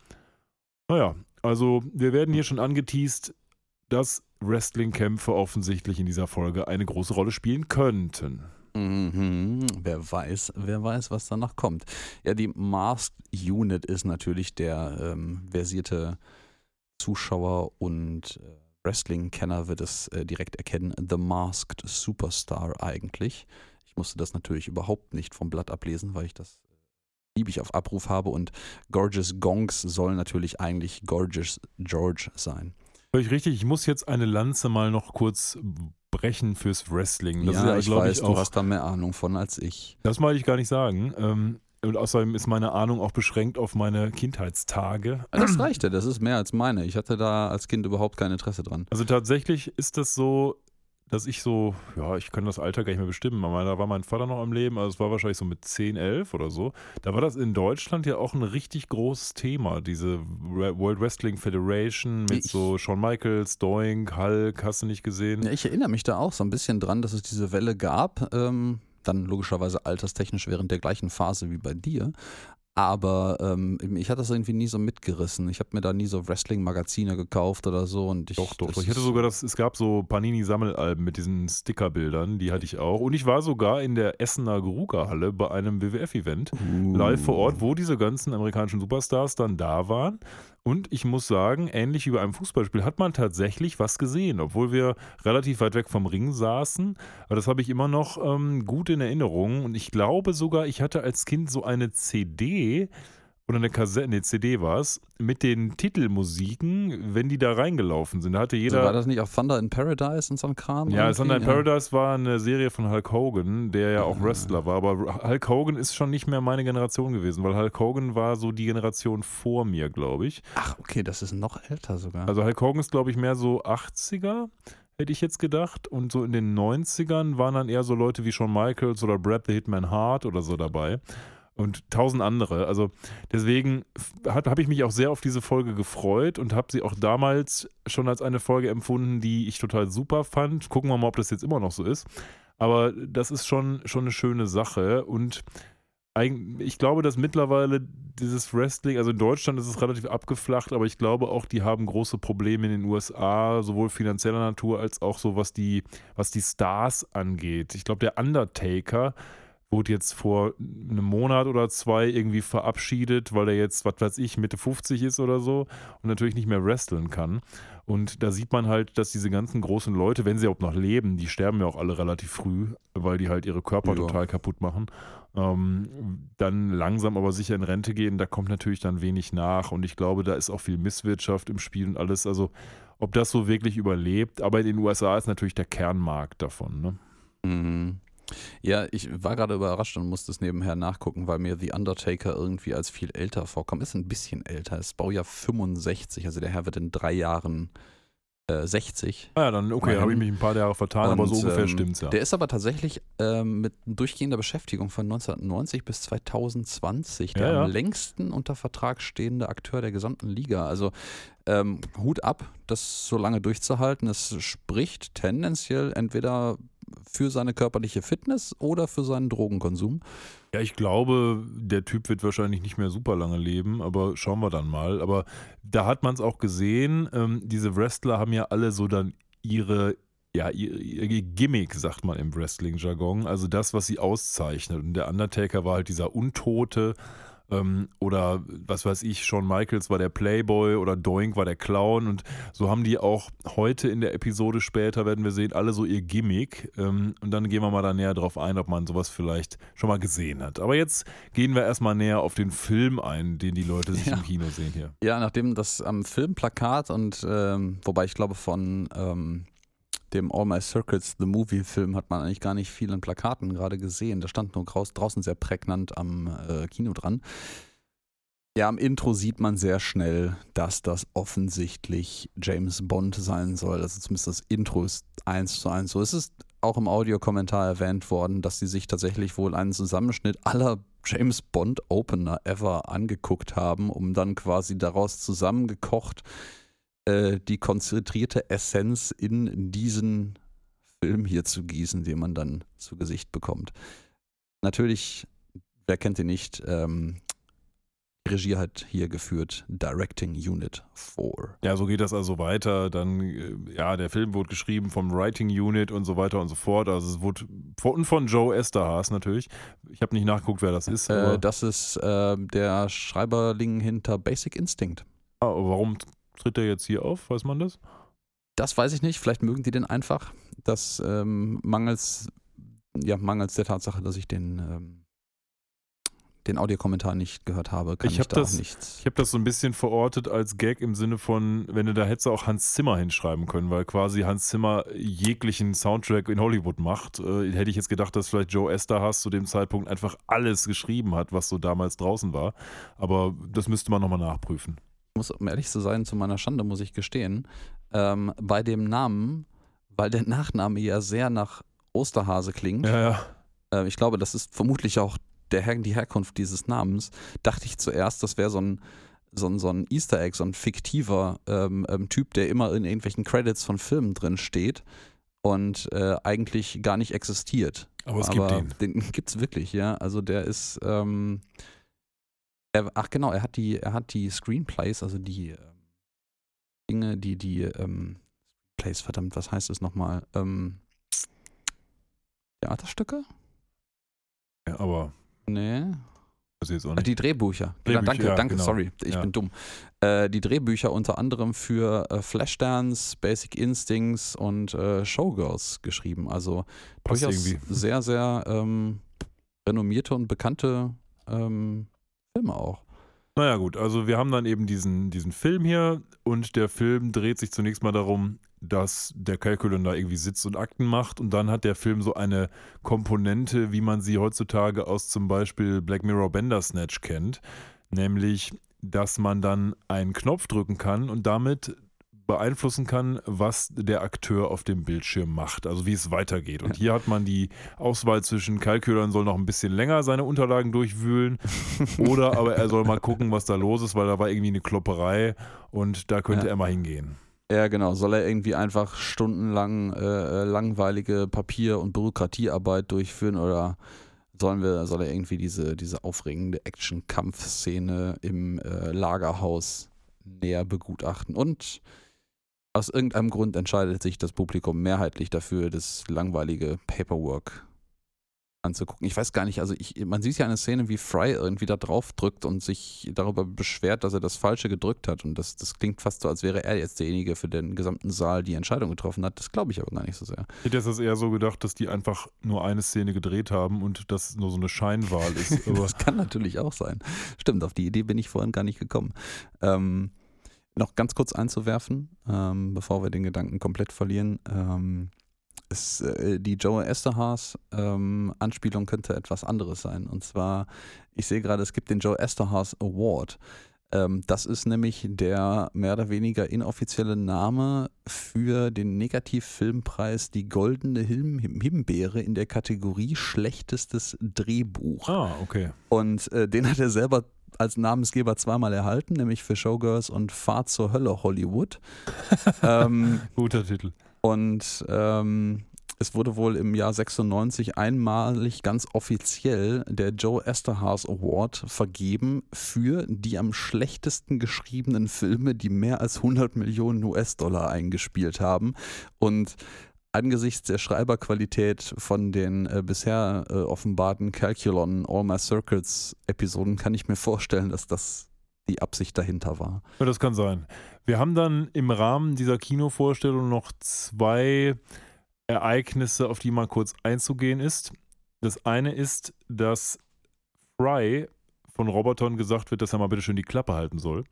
Naja, also wir werden hier schon angeteased, dass Wrestling-Kämpfe offensichtlich in dieser Folge eine große Rolle spielen könnten. Mhm. Wer weiß, wer weiß, was danach kommt. Ja, die Masked Unit ist natürlich der ähm, versierte Zuschauer und äh, Wrestling-Kenner wird es äh, direkt erkennen. The Masked Superstar eigentlich. Ich musste das natürlich überhaupt nicht vom Blatt ablesen, weil ich das äh, liebig auf Abruf habe und Gorgeous Gongs soll natürlich eigentlich Gorgeous George sein. Völlig richtig, ich muss jetzt eine Lanze mal noch kurz brechen fürs Wrestling. Das ja, ist ich glaube weiß, ich, du auch. hast da mehr Ahnung von als ich. Das wollte ich gar nicht sagen. Ähm, und außerdem ist meine Ahnung auch beschränkt auf meine Kindheitstage. Das reicht ja, das ist mehr als meine. Ich hatte da als Kind überhaupt kein Interesse dran. Also tatsächlich ist das so, dass ich so, ja, ich kann das Alter gar nicht mehr bestimmen, aber da war mein Vater noch am Leben, also es war wahrscheinlich so mit 10, 11 oder so. Da war das in Deutschland ja auch ein richtig großes Thema, diese World Wrestling Federation mit Ich- so Shawn Michaels, Doink, Hulk, hast du nicht gesehen? Ja, ich erinnere mich da auch so ein bisschen dran, dass es diese Welle gab. Ähm, dann logischerweise alterstechnisch während der gleichen Phase wie bei dir. Aber ähm, ich hatte das irgendwie nie so mitgerissen. Ich habe mir da nie so Wrestling-Magazine gekauft oder so. Und ich, Doch, doch. Ich hatte sogar das, es gab so Panini-Sammelalben mit diesen Stickerbildern, die hatte ich auch. Und ich war sogar in der Essener Geruga-Halle bei einem WWF-Event. Uh. live vor Ort, wo diese ganzen amerikanischen Superstars dann da waren. Und ich muss sagen, ähnlich wie bei einem Fußballspiel hat man tatsächlich was gesehen, obwohl wir relativ weit weg vom Ring saßen. Aber das habe ich immer noch ähm, gut in Erinnerung. Und ich glaube sogar, ich hatte als Kind so eine CD oder eine Kassette, nee, CD war es, mit den Titelmusiken, wenn die da reingelaufen sind. Da hatte jeder. Also war das nicht auch Thunder in Paradise und so ein Kram? Ja? Thunder in Paradise war eine Serie von Hulk Hogan, der ja auch Ah. Wrestler war. Aber Hulk Hogan ist schon nicht mehr meine Generation gewesen, weil Hulk Hogan war so die Generation vor mir, glaube ich. Ach, okay, das ist noch älter sogar. Also Hulk Hogan ist, glaube ich, mehr so 80er. hätte ich jetzt gedacht. Und so in den 90ern waren dann eher so Leute wie Shawn Michaels oder Brad the Hitman Hart oder so dabei. Und tausend andere. Also deswegen habe ich mich auch sehr auf diese Folge gefreut und habe sie auch damals schon als eine Folge empfunden, die ich total super fand. Gucken wir mal, ob das jetzt immer noch so ist. Aber das ist schon, schon eine schöne Sache. Und ich glaube, dass mittlerweile dieses Wrestling, also in Deutschland ist es relativ abgeflacht, aber ich glaube auch, die haben große Probleme in den USA, sowohl finanzieller Natur als auch so, was die, was die Stars angeht. Ich glaube, der Undertaker wurde jetzt vor einem Monat oder zwei irgendwie verabschiedet, weil er jetzt, was weiß ich, Mitte 50 ist oder so und natürlich nicht mehr wresteln kann. Und da sieht man halt, dass diese ganzen großen Leute, wenn sie überhaupt noch leben, die sterben ja auch alle relativ früh, weil die halt ihre Körper ja. total kaputt machen. Ähm, dann langsam aber sicher in Rente gehen, da kommt natürlich dann wenig nach. Und ich glaube, da ist auch viel Misswirtschaft im Spiel und alles. Also, ob das so wirklich überlebt. Aber in den USA ist natürlich der Kernmarkt davon. Ne? Mhm. Ja, ich war gerade überrascht und musste es nebenher nachgucken, weil mir The Undertaker irgendwie als viel älter vorkommt. Ist ein bisschen älter, ist Baujahr 65, also der Herr wird in drei Jahren äh, 60. Ah ja, dann okay, habe ich mich ein paar Jahre vertan, und, aber so ungefähr ähm, stimmt's ja. Der ist aber tatsächlich ähm, mit durchgehender Beschäftigung von 1990 bis 2020 der ja, ja. am längsten unter Vertrag stehende Akteur der gesamten Liga. Also ähm, Hut ab, das so lange durchzuhalten. Es spricht tendenziell entweder für seine körperliche Fitness oder für seinen Drogenkonsum. Ja, ich glaube, der Typ wird wahrscheinlich nicht mehr super lange leben, aber schauen wir dann mal. Aber da hat man es auch gesehen, ähm, diese Wrestler haben ja alle so dann ihre, ja, ihr, Gimmick, sagt man im Wrestling-Jargon, also das, was sie auszeichnet. Und der Undertaker war halt dieser Untote, ähm, oder was weiß ich, Shawn Michaels war der Playboy oder Doink war der Clown und so haben die auch heute in der Episode später, werden wir sehen, alle so ihr Gimmick ähm, und dann gehen wir mal da näher drauf ein, ob man sowas vielleicht schon mal gesehen hat. Aber jetzt gehen wir erstmal näher auf den Film ein, den die Leute sich ja. im Kino sehen hier. Ja, nachdem das am Filmplakat und ähm, wobei ich glaube von ähm, dem All My Circuits, The Movie-Film, hat man eigentlich gar nicht viel in Plakaten gerade gesehen. Da stand nur draußen sehr prägnant am äh, Kino dran. Ja, am Intro sieht man sehr schnell, dass das offensichtlich James Bond sein soll. Also zumindest das Intro ist eins zu eins so. Es ist auch im Audiokommentar erwähnt worden, dass sie sich tatsächlich wohl einen Zusammenschnitt aller James Bond Opener ever angeguckt haben, um dann quasi daraus zusammengekocht äh, die konzentrierte Essenz in diesen Film hier zu gießen, den man dann zu Gesicht bekommt. Natürlich, wer kennt ihn nicht, ähm, Regie hat hier geführt Directing Unit 4. Ja, so geht das also weiter. Dann, äh, ja, der Film wurde geschrieben vom Writing Unit und so weiter und so fort. Also es wurde von, von Joe Esterhaas natürlich. Ich habe nicht nachgeguckt, wer das ist. Äh, das ist äh, der Schreiberling hinter Basic Instinct. Ah, warum tritt er jetzt hier auf? Weiß man das? Das weiß ich nicht. Vielleicht mögen die den einfach. Das ähm, mangels, ja, mangels der Tatsache, dass ich den, ähm, den Audiokommentar nicht gehört habe, kann ich, ich da das, auch nichts. Ich habe das so ein bisschen verortet als Gag im Sinne von, wenn du da hättest auch Hans Zimmer hinschreiben können, weil quasi Hans Zimmer jeglichen Soundtrack in Hollywood macht. Äh, hätte ich jetzt gedacht, dass vielleicht Joe Esterhaas zu dem Zeitpunkt einfach alles geschrieben hat, was so damals draußen war. Aber das müsste man nochmal nachprüfen muss, um ehrlich zu sein, zu meiner Schande muss ich gestehen, ähm, bei dem Namen, weil der Nachname ja sehr nach Osterhase klingt. Ja, ja. Äh, ich glaube, das ist vermutlich auch der Her die Herkunft dieses Namens. Dachte ich zuerst, das wäre so ein, so, ein, so ein Easter Egg, so ein fiktiver ähm, ähm, Typ, der immer in irgendwelchen Credits von Filmen drin steht und äh, eigentlich gar nicht existiert. Aber es Aber gibt den. Den gibt es wirklich, ja. Also der ist. Ähm, er, ach genau, er hat die, er hat die Screenplays, also die ähm, Dinge, die, die, ähm, Plays, verdammt, was heißt es nochmal? Ähm, Theaterstücke? Ja, aber. Nee. Das jetzt auch nicht. Die Drehbücher. Drehbücher danke, ja, danke, genau. sorry, ich ja. bin dumm. Äh, die Drehbücher unter anderem für äh, Flashdance, Basic Instincts und äh, Showgirls geschrieben. Also Passt durchaus irgendwie. sehr, sehr ähm, renommierte und bekannte ähm, Filme auch. Naja gut, also wir haben dann eben diesen, diesen Film hier und der Film dreht sich zunächst mal darum, dass der Calculon da irgendwie sitzt und Akten macht und dann hat der Film so eine Komponente, wie man sie heutzutage aus zum Beispiel Black Mirror Bandersnatch kennt, nämlich, dass man dann einen Knopf drücken kann und damit beeinflussen kann, was der Akteur auf dem Bildschirm macht, also wie es weitergeht. Und hier hat man die Auswahl zwischen Kalkülern soll noch ein bisschen länger seine Unterlagen durchwühlen oder aber er soll mal gucken, was da los ist, weil da war irgendwie eine Klopperei und da könnte Ja. er mal hingehen. Ja, genau. Soll er irgendwie einfach stundenlang äh, langweilige Papier- und Bürokratiearbeit durchführen oder sollen wir, soll er irgendwie diese, diese aufregende Action-Kampfszene im äh, Lagerhaus näher begutachten? Und aus irgendeinem Grund entscheidet sich das Publikum mehrheitlich dafür, das langweilige Paperwork anzugucken. Ich weiß gar nicht, also ich, man sieht ja eine Szene, wie Fry irgendwie da drauf drückt und sich darüber beschwert, dass er das Falsche gedrückt hat. Und das, das klingt fast so, als wäre er jetzt derjenige für den gesamten Saal, die Entscheidung getroffen hat. Das glaube ich aber gar nicht so sehr. Ich hätte jetzt das eher so gedacht, dass die einfach nur eine Szene gedreht haben und das nur so eine Scheinwahl ist. Aber das kann natürlich auch sein. Stimmt, auf die Idee bin ich vorhin gar nicht gekommen. Ähm, noch ganz kurz einzuwerfen, ähm, bevor wir den Gedanken komplett verlieren. Ähm, es, äh, die Joe Esterhaas ähm, Anspielung könnte etwas anderes sein. Und zwar, ich sehe gerade, es gibt den Joe Esterhaas Award. Ähm, das ist nämlich der mehr oder weniger inoffizielle Name für den Negativfilmpreis Die Goldene Him Himbeere in der Kategorie Schlechtestes Drehbuch. ah, okay. Und äh, den hat er selber als Namensgeber zweimal erhalten, nämlich für Showgirls und Fahrt zur Hölle Hollywood. ähm, Guter Titel. und ähm, es wurde wohl im Jahr 96 einmalig ganz offiziell der Joe Esterhaas Award vergeben für die am schlechtesten geschriebenen Filme, die mehr als 100 Millionen US-Dollar eingespielt haben. Und angesichts der Schreiberqualität von den äh, bisher äh, offenbarten Calculon All My Circuits Episoden kann ich mir vorstellen, dass das die Absicht dahinter war. Ja, das kann sein. Wir haben dann im Rahmen dieser Kinovorstellung noch zwei Ereignisse, auf die mal kurz einzugehen ist. Das eine ist, dass Fry von Robotern gesagt wird, dass er mal bitte schön die Klappe halten soll.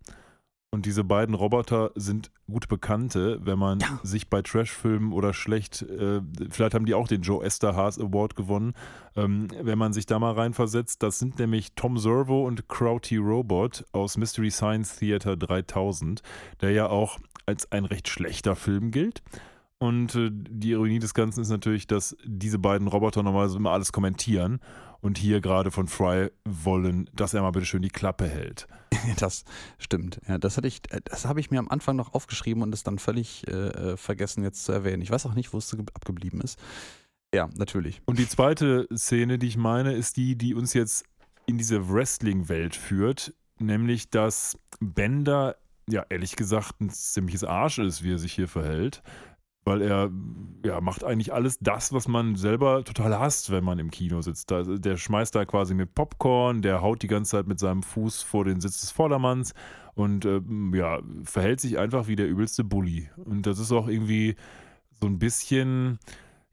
Und diese beiden Roboter sind gute Bekannte, wenn man Ja. sich bei Trashfilmen oder schlecht, äh, vielleicht haben die auch den Joe Esterhaas Award gewonnen, ähm, wenn man sich da mal reinversetzt. Das sind nämlich Tom Servo und Crowty Robot aus Mystery Science Theater 3000, der ja auch als ein recht schlechter Film gilt. Und äh, die Ironie des Ganzen ist natürlich, dass diese beiden Roboter normalerweise immer alles kommentieren und hier gerade von Fry wollen, dass er mal bitte schön die Klappe hält. Das stimmt. Ja, das hatte ich, äh, das habe ich mir am Anfang noch aufgeschrieben und es dann völlig äh, äh, vergessen jetzt zu erwähnen. Ich weiß auch nicht, wo es ge- abgeblieben ist. Ja, natürlich. Und die zweite Szene, die ich meine, ist die, die uns jetzt in diese Wrestling-Welt führt, nämlich dass Bender, ja, ehrlich gesagt, ein ziemliches Arsch ist, wie er sich hier verhält. Weil er ja, macht eigentlich alles das, was man selber total hasst, wenn man im Kino sitzt. Da, der schmeißt da quasi mit Popcorn, der haut die ganze Zeit mit seinem Fuß vor den Sitz des Vordermanns und ähm, ja, verhält sich einfach wie der übelste Bully. Und das ist auch irgendwie so ein bisschen,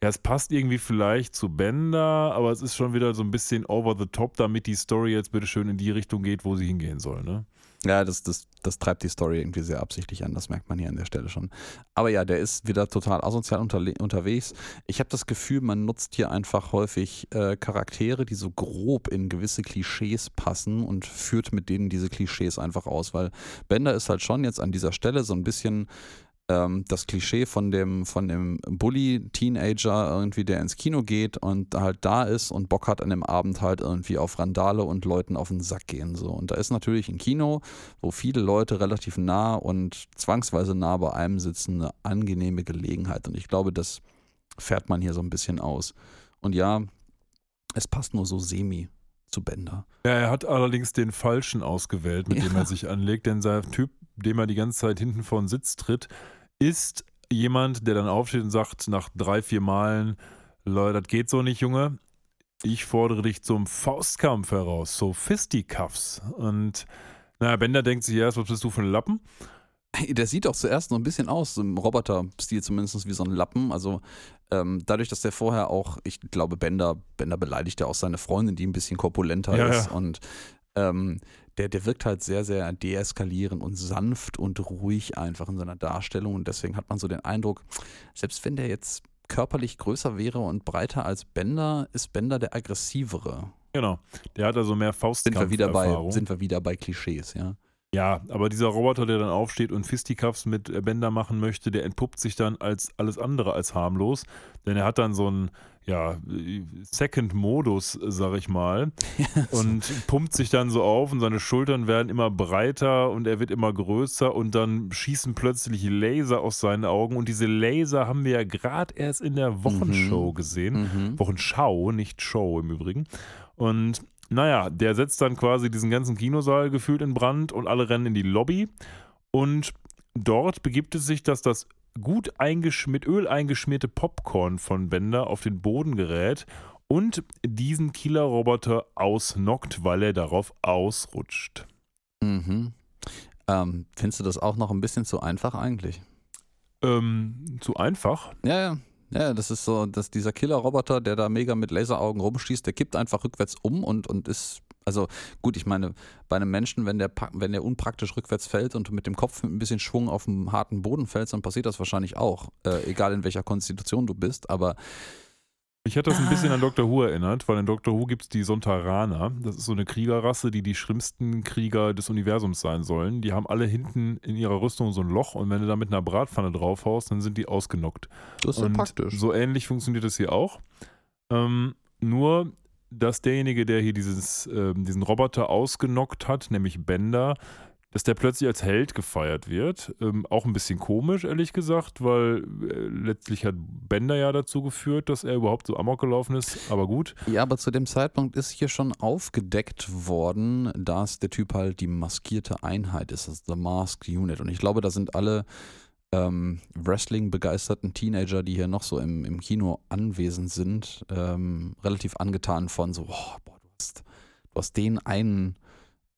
ja, es passt irgendwie vielleicht zu Bender, aber es ist schon wieder so ein bisschen over the top, damit die Story jetzt bitte schön in die Richtung geht, wo sie hingehen soll, ne? Ja, das, das, das treibt die Story irgendwie sehr absichtlich an, das merkt man hier an der Stelle schon. Aber ja, der ist wieder total asozial unterle- unterwegs. Ich habe das Gefühl, man nutzt hier einfach häufig äh, Charaktere, die so grob in gewisse Klischees passen und führt mit denen diese Klischees einfach aus, weil Bender ist halt schon jetzt an dieser Stelle so ein bisschen ähm, das Klischee von dem, von dem Bully-Teenager irgendwie, der ins Kino geht und halt da ist und Bock hat an dem Abend halt irgendwie auf Randale und Leuten auf den Sack gehen. So. Und da ist natürlich ein Kino, wo viele Leute relativ nah und zwangsweise nah bei einem sitzen, eine angenehme Gelegenheit. Und ich glaube, das fährt man hier so ein bisschen aus. Und ja, es passt nur so semi zu Bender. Ja, er hat allerdings den falschen ausgewählt, mit dem Ja. er sich anlegt, denn sein Typ, dem er die ganze Zeit hinten vor den Sitz tritt, ist jemand, der dann aufsteht und sagt nach drei, vier Malen, Leute, das geht so nicht, Junge. Ich fordere dich zum Faustkampf heraus, so Fisticuffs. Und naja, Bender denkt sich erst, was bist du für ein Lappen? Der sieht auch zuerst so ein bisschen aus, so im Roboter-Stil zumindest wie so ein Lappen. Also ähm, dadurch, dass der vorher auch, ich glaube, Bender, Bender beleidigt ja auch seine Freundin, die ein bisschen korpulenter Ja, ist. ja. Und ähm, der, der wirkt halt sehr, sehr deeskalierend und sanft und ruhig einfach in seiner Darstellung. Und deswegen hat man so den Eindruck, selbst wenn der jetzt körperlich größer wäre und breiter als Bender, ist Bender der aggressivere. Genau. Der hat also mehr Sind wir wieder bei, Faustkampf-Erfahrung. sind wir wieder bei Klischees, ja. Ja, aber dieser Roboter, der dann aufsteht und Fisticuffs mit äh, Bender machen möchte, der entpuppt sich dann als alles andere als harmlos, denn er hat dann so einen ja, Second-Modus, sag ich mal, und pumpt sich dann so auf und seine Schultern werden immer breiter und er wird immer größer und dann schießen plötzlich Laser aus seinen Augen und diese Laser haben wir ja gerade erst in der Wochenshow Mhm. gesehen. Mhm. Wochenschau, nicht Show im Übrigen. Und naja, der setzt dann quasi diesen ganzen Kinosaal gefühlt in Brand und alle rennen in die Lobby. Und dort begibt es sich, dass das gut mit Öl eingeschmierte Popcorn von Bender auf den Boden gerät und diesen Killer-Roboter ausnockt, weil er darauf ausrutscht. Mhm. Ähm, findest du das auch noch ein bisschen zu einfach eigentlich? Ähm, zu einfach. Ja, ja. Ja, das ist so, dass dieser Killer-Roboter, der da mega mit Laseraugen rumschießt, der kippt einfach rückwärts um und, und ist, also gut, ich meine, bei einem Menschen, wenn der, wenn der unpraktisch rückwärts fällt und mit dem Kopf mit ein bisschen Schwung auf dem harten Boden fällst, dann passiert das wahrscheinlich auch, äh, egal in welcher Konstitution du bist, aber Ich hatte das ein bisschen Ah. an Dr. Who erinnert, weil in Dr. Who gibt es die Sontaraner. Das ist so eine Kriegerrasse, die die schlimmsten Krieger des Universums sein sollen. Die haben alle hinten in ihrer Rüstung so ein Loch und wenn du da mit einer Bratpfanne draufhaust, dann sind die ausgenockt. das ist ja und praktisch. so ähnlich funktioniert das hier auch. Ähm, nur, dass derjenige, der hier dieses, ähm, diesen Roboter ausgenockt hat, nämlich Bender, dass der plötzlich als Held gefeiert wird. Ähm, auch ein bisschen komisch, ehrlich gesagt, weil äh, letztlich hat Bender ja dazu geführt, dass er überhaupt so amok gelaufen ist. Aber gut. Ja, aber zu dem Zeitpunkt ist hier schon aufgedeckt worden, dass der Typ halt die maskierte Einheit ist, also The Masked Unit. Und ich glaube, da sind alle ähm, Wrestling-begeisterten Teenager, die hier noch so im, im Kino anwesend sind, ähm, relativ angetan von so, boah, boah, du, hast, du hast den einen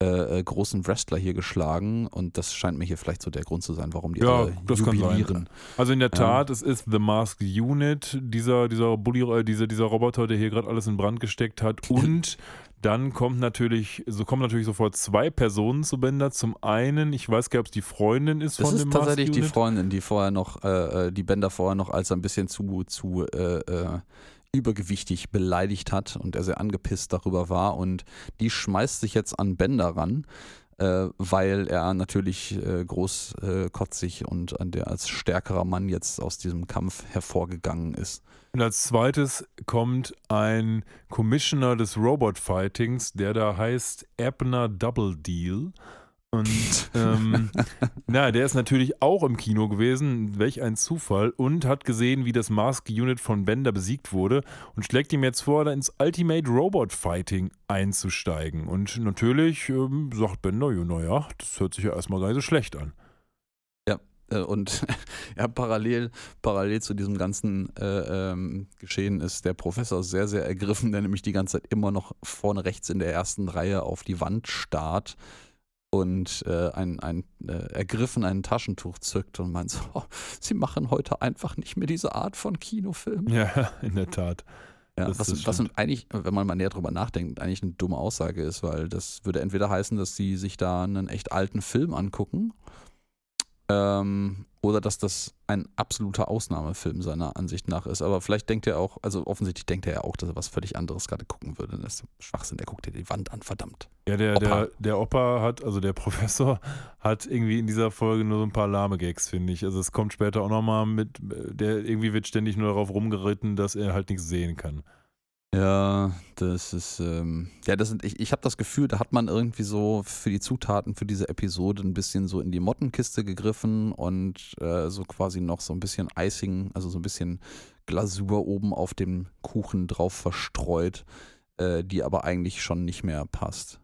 äh, äh, großen Wrestler hier geschlagen und das scheint mir hier vielleicht so der Grund zu sein, warum die Ja, alle das kann sein. jubilieren. Also in der Ja. Tat, es ist The Masked Unit, dieser, dieser, Bulli, äh, dieser, dieser Roboter, der hier gerade alles in Brand gesteckt hat. Und dann kommt natürlich, so kommen natürlich sofort zwei Personen zu Bender. Zum einen, ich weiß gar nicht, ob es die Freundin ist Das von ist dem tatsächlich Masked die Unit. Freundin, die vorher noch, äh, äh, die Bender vorher noch als ein bisschen zu, zu äh, äh, übergewichtig beleidigt hat und er sehr angepisst darüber war und die schmeißt sich jetzt an Bender ran, äh, weil er natürlich äh, großkotzig und an der als stärkerer Mann jetzt aus diesem Kampf hervorgegangen ist. Und als zweites kommt ein Commissioner des Robot Fightings, der da heißt Abner Double Deal. Und ähm, na, der ist natürlich auch im Kino gewesen, welch ein Zufall, und hat gesehen, wie das Mask Unit von Bender besiegt wurde und schlägt ihm jetzt vor, da ins Ultimate Robot Fighting einzusteigen. Und natürlich ähm, sagt Bender, ja, naja, das hört sich ja erstmal gar nicht so schlecht an. Äh, Und ja, parallel, parallel zu diesem ganzen äh, ähm, Geschehen ist der Professor sehr, sehr ergriffen, der nämlich die ganze Zeit immer noch vorne rechts in der ersten Reihe auf die Wand starrt und äh, ein, ein äh, ergriffen ein Taschentuch zückt und meint so, oh, sie machen heute einfach nicht mehr diese Art von Kinofilm. Ja, in der Tat. Ja, Das- was, was eigentlich, wenn man mal näher drüber nachdenkt, eigentlich eine dumme Aussage ist, weil das würde entweder heißen, dass sie sich da einen echt alten Film angucken ähm, oder dass das ein absoluter Ausnahmefilm seiner Ansicht nach ist. Aber vielleicht denkt er auch, also offensichtlich denkt er ja auch, dass er was völlig anderes gerade gucken würde. Das ist Schwachsinn, der guckt dir die Wand an, verdammt. Ja, der, Opa. der, der Opa hat, also der Professor hat irgendwie in dieser Folge nur so ein paar lahme Gags, finde ich. Also es kommt später auch nochmal mit, der irgendwie wird ständig nur darauf rumgeritten, dass er halt nichts sehen kann. Ja, das ist, ähm, ja, das sind, ich, ich habe das Gefühl, da hat man irgendwie so für die Zutaten für diese Episode ein bisschen so in die Mottenkiste gegriffen und äh, so quasi noch so ein bisschen Icing, also so ein bisschen Glasur oben auf dem Kuchen drauf verstreut, äh, die aber eigentlich schon nicht mehr passt.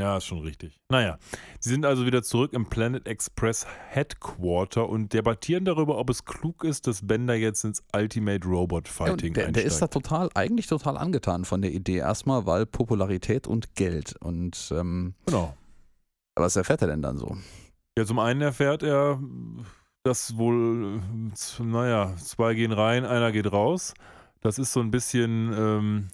Ja, ist schon richtig. Naja, sie sind also wieder zurück im Planet Express Headquarter und debattieren darüber, ob es klug ist, dass Bender jetzt ins Ultimate Robot Ja, Fighting und der, der ist da einsteigt. total, eigentlich total angetan von der Idee erstmal, weil Popularität und Geld. Und ähm, Genau. was erfährt er denn dann so? Ja, zum einen erfährt er, dass wohl, naja, zwei gehen rein, einer geht raus. Das ist so ein bisschen ähm,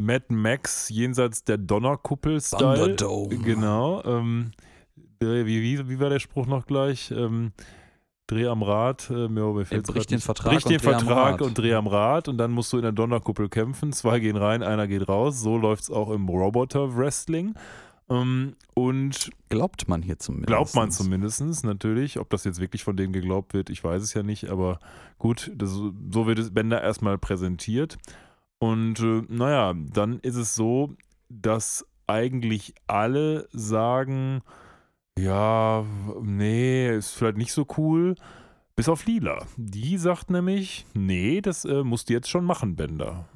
Mad Max jenseits der Donnerkuppel-Style. Thunderdome. Genau. Ähm, wie, wie, wie war der Spruch noch gleich? Ähm, Dreh am Rad. Äh, mir, mir fällt's brich grad den. Vertrag Brich und den dreh am Vertrag Rad. und dreh am Rad und dann musst du in der Donnerkuppel kämpfen. Zwei gehen rein, einer geht raus. So läuft es auch im Roboter-Wrestling. Ähm, und Glaubt man hier zumindest. Glaubt man zumindest, natürlich. Ob das jetzt wirklich von denen geglaubt wird, ich weiß es ja nicht, aber gut, das, so wird es Bender erstmal präsentiert. Und äh, naja, dann ist es so, dass eigentlich alle sagen, ja, nee, ist vielleicht nicht so cool. Bis auf Lila. Die sagt nämlich, nee, das äh, musst du jetzt schon machen, Bender.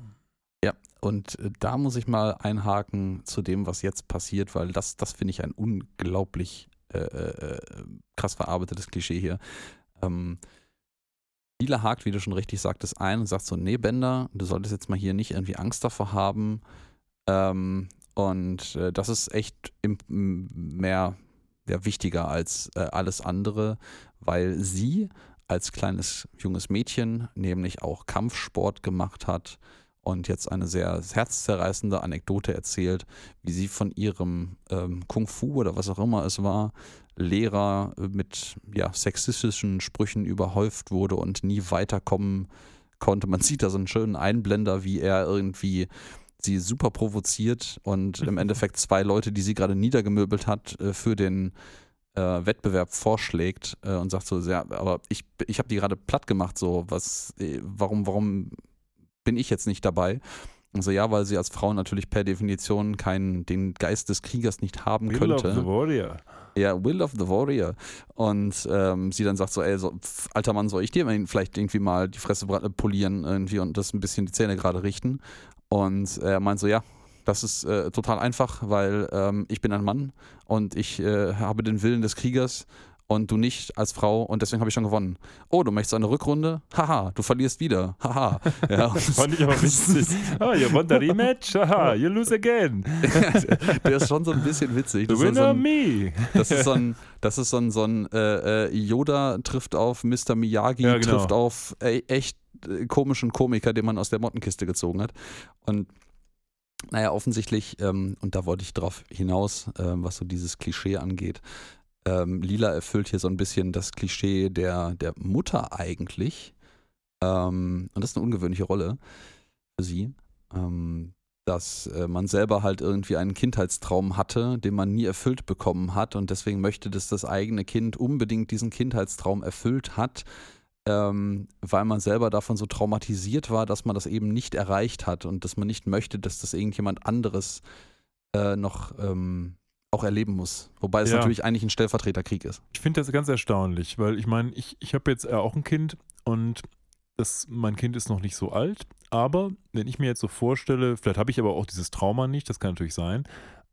Ja, und äh, da muss ich mal einhaken zu dem, was jetzt passiert, weil das, das finde ich ein unglaublich äh, äh, krass verarbeitetes Klischee hier. Ähm, Lila hakt, wie du schon richtig sagtest, ein und sagt so, nee, Bender, du solltest jetzt mal hier nicht irgendwie Angst davor haben. Ähm, und äh, das ist echt im, mehr ja, wichtiger als äh, alles andere, weil sie als kleines junges Mädchen nämlich auch Kampfsport gemacht hat und jetzt eine sehr herzzerreißende Anekdote erzählt, wie sie von ihrem ähm, Kung Fu oder was auch immer es war, Lehrer mit ja, sexistischen Sprüchen überhäuft wurde und nie weiterkommen konnte. Man sieht da so einen schönen Einblender, wie er irgendwie sie super provoziert und im Endeffekt zwei Leute, die sie gerade niedergemöbelt hat, äh, für den äh, Wettbewerb vorschlägt äh, und sagt so, ja, aber ich, ich habe die gerade platt gemacht, so, was, äh, warum, warum bin ich jetzt nicht dabei? Also ja, weil sie als Frau natürlich per Definition keinen, den Geist des Kriegers nicht haben Will könnte. of the Warrior. Ja, Will of the Warrior. Und ähm, sie dann sagt so, ey, so, pf, alter Mann, soll ich dir vielleicht irgendwie mal die Fresse polieren irgendwie und das ein bisschen die Zähne gerade richten? Und er meint so, ja, das ist äh, total einfach, weil ähm, ich bin ein Mann und ich äh, habe den Willen des Kriegers und du nicht als Frau und deswegen habe ich schon gewonnen. Oh, du möchtest eine Rückrunde? Haha, du verlierst wieder. Haha. Ja, fand ich auch witzig. Ah, you won the rematch? Haha, you lose again. Der ist schon so ein bisschen witzig. The Das winner so ein, me. das ist so ein, das ist so ein, so ein äh, äh, Yoda trifft auf Mr. Miyagi, Ja, genau. trifft auf äh, echt äh, komischen Komiker, den man aus der Mottenkiste gezogen hat. Und naja, offensichtlich, ähm, und da wollte ich drauf hinaus, ähm, was so dieses Klischee angeht, ähm, Lila erfüllt hier so ein bisschen das Klischee der, der Mutter eigentlich. Ähm, und das ist eine ungewöhnliche Rolle für sie. Ähm, dass äh, man selber halt irgendwie einen Kindheitstraum hatte, den man nie erfüllt bekommen hat und deswegen möchte, dass das eigene Kind unbedingt diesen Kindheitstraum erfüllt hat, ähm, weil man selber davon so traumatisiert war, dass man das eben nicht erreicht hat und dass man nicht möchte, dass das irgendjemand anderes äh, noch ähm, auch erleben muss. Wobei es Ja. natürlich eigentlich ein Stellvertreterkrieg ist. Ich finde das ganz erstaunlich, weil ich meine, ich, ich habe jetzt äh, auch ein Kind und das, mein Kind ist noch nicht so alt, aber wenn ich mir jetzt so vorstelle, vielleicht habe ich aber auch dieses Trauma nicht, das kann natürlich sein,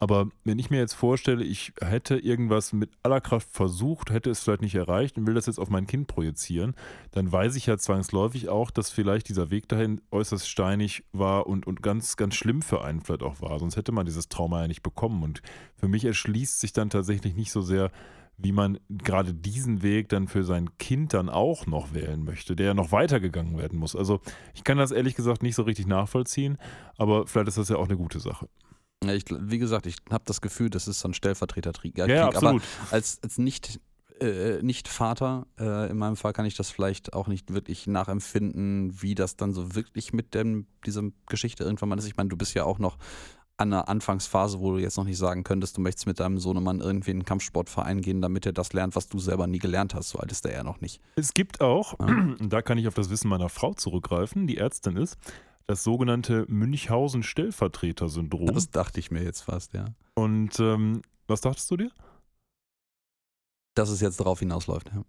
aber wenn ich mir jetzt vorstelle, ich hätte irgendwas mit aller Kraft versucht, hätte es vielleicht nicht erreicht und will das jetzt auf mein Kind projizieren, dann weiß ich ja zwangsläufig auch, dass vielleicht dieser Weg dahin äußerst steinig war und, und ganz, ganz schlimm für einen vielleicht auch war. Sonst hätte man dieses Trauma ja nicht bekommen. Und für mich erschließt sich dann tatsächlich nicht so sehr, wie man gerade diesen Weg dann für sein Kind dann auch noch wählen möchte, der ja noch weitergegangen werden muss. Also ich kann das ehrlich gesagt nicht so richtig nachvollziehen, aber vielleicht ist das ja auch eine gute Sache. Ja, ich, wie gesagt, ich habe das Gefühl, das ist so ein Stellvertreterkrieg. Ja, Krieg. absolut. Aber als, als nicht, äh, nicht Vater, äh, in meinem Fall kann ich das vielleicht auch nicht wirklich nachempfinden, wie das dann so wirklich mit dem, dieser Geschichte irgendwann mal ist. Ich meine, du bist ja auch noch an einer Anfangsphase, wo du jetzt noch nicht sagen könntest, du möchtest mit deinem Sohnemann irgendwie in einen Kampfsportverein gehen, damit er das lernt, was du selber nie gelernt hast. So alt ist er ja noch nicht. Es gibt auch, Ja. und da kann ich auf das Wissen meiner Frau zurückgreifen, die Ärztin ist, das sogenannte Münchhausen-Stellvertreter-Syndrom. Das dachte ich mir jetzt fast, ja. Und ähm, was dachtest du dir? Dass es jetzt darauf hinausläuft. Ja.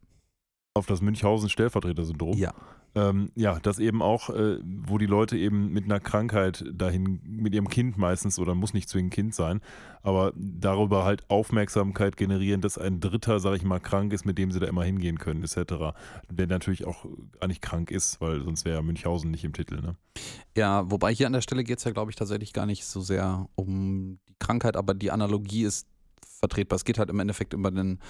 Auf das Münchhausen-Stellvertreter-Syndrom. ja. Ähm, ja, das eben auch, äh, wo die Leute eben mit einer Krankheit dahin, mit ihrem Kind meistens, oder muss nicht zwingend Kind sein, aber darüber halt Aufmerksamkeit generieren, dass ein Dritter, sag ich mal, krank ist, mit dem sie da immer hingehen können, etc. Der natürlich auch gar nicht krank ist, weil sonst wäre ja Münchhausen nicht im Titel, ne? Ja, wobei hier an der Stelle geht es ja, glaube ich, tatsächlich gar nicht so sehr um die Krankheit, aber die Analogie ist vertretbar. Es geht halt im Endeffekt über einen,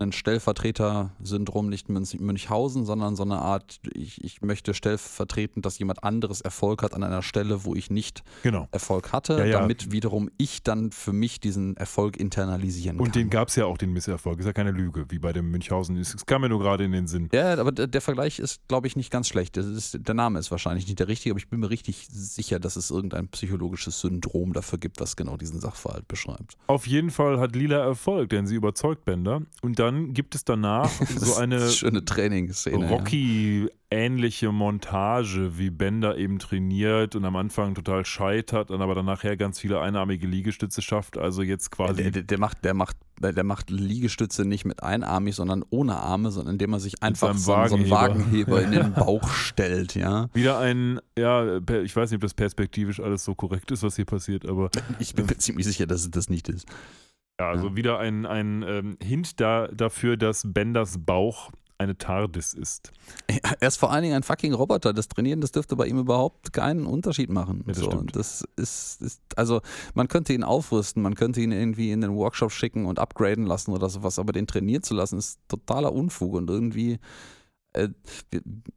ein Stellvertreter-Syndrom, nicht Münchhausen, sondern so eine Art, ich, ich möchte stellvertretend, dass jemand anderes Erfolg hat an einer Stelle, wo ich nicht Genau. Erfolg hatte, Ja, ja. damit wiederum ich dann für mich diesen Erfolg internalisieren Und kann. den gab es ja auch, den Misserfolg. Ist ja keine Lüge, wie bei dem Münchhausen. Es kam mir nur gerade in den Sinn. ja, aber der, Vergleich ist, glaube ich, nicht ganz schlecht. Ist, der Name ist wahrscheinlich nicht der richtige, aber ich bin mir richtig sicher, dass es irgendein psychologisches Syndrom dafür gibt, was genau diesen Sachverhalt beschreibt. Auf jeden Fall hat Lila Erfolg, denn sie überzeugt Bender. Und dann gibt es danach so eine schöne Trainingsszene. Rocky-ähnliche Montage, wie Bender eben trainiert und am Anfang total scheitert, dann aber dann nachher ganz viele einarmige Liegestütze schafft. Also jetzt quasi. Der, der, der, macht, der, macht, der macht Liegestütze nicht mit einarmig, sondern ohne Arme, sondern indem er sich einfach so, so einen Wagenheber. In den Bauch stellt, ja. Wieder ein, ja, ich weiß nicht, ob das perspektivisch alles so korrekt ist, was hier passiert, aber Ich bin mir ziemlich sicher, dass es das nicht ist. Ja, also Ja. wieder ein, ein ähm, Hint da, dafür, dass Benders Bauch eine TARDIS ist. Er ist vor allen Dingen ein fucking Roboter. Das Trainieren, das dürfte bei ihm überhaupt keinen Unterschied machen. Ja, das so, stimmt. das ist, ist, also man könnte ihn aufrüsten, man könnte ihn irgendwie in den Workshop schicken und upgraden lassen oder sowas, aber den trainieren zu lassen, ist totaler Unfug und irgendwie, äh,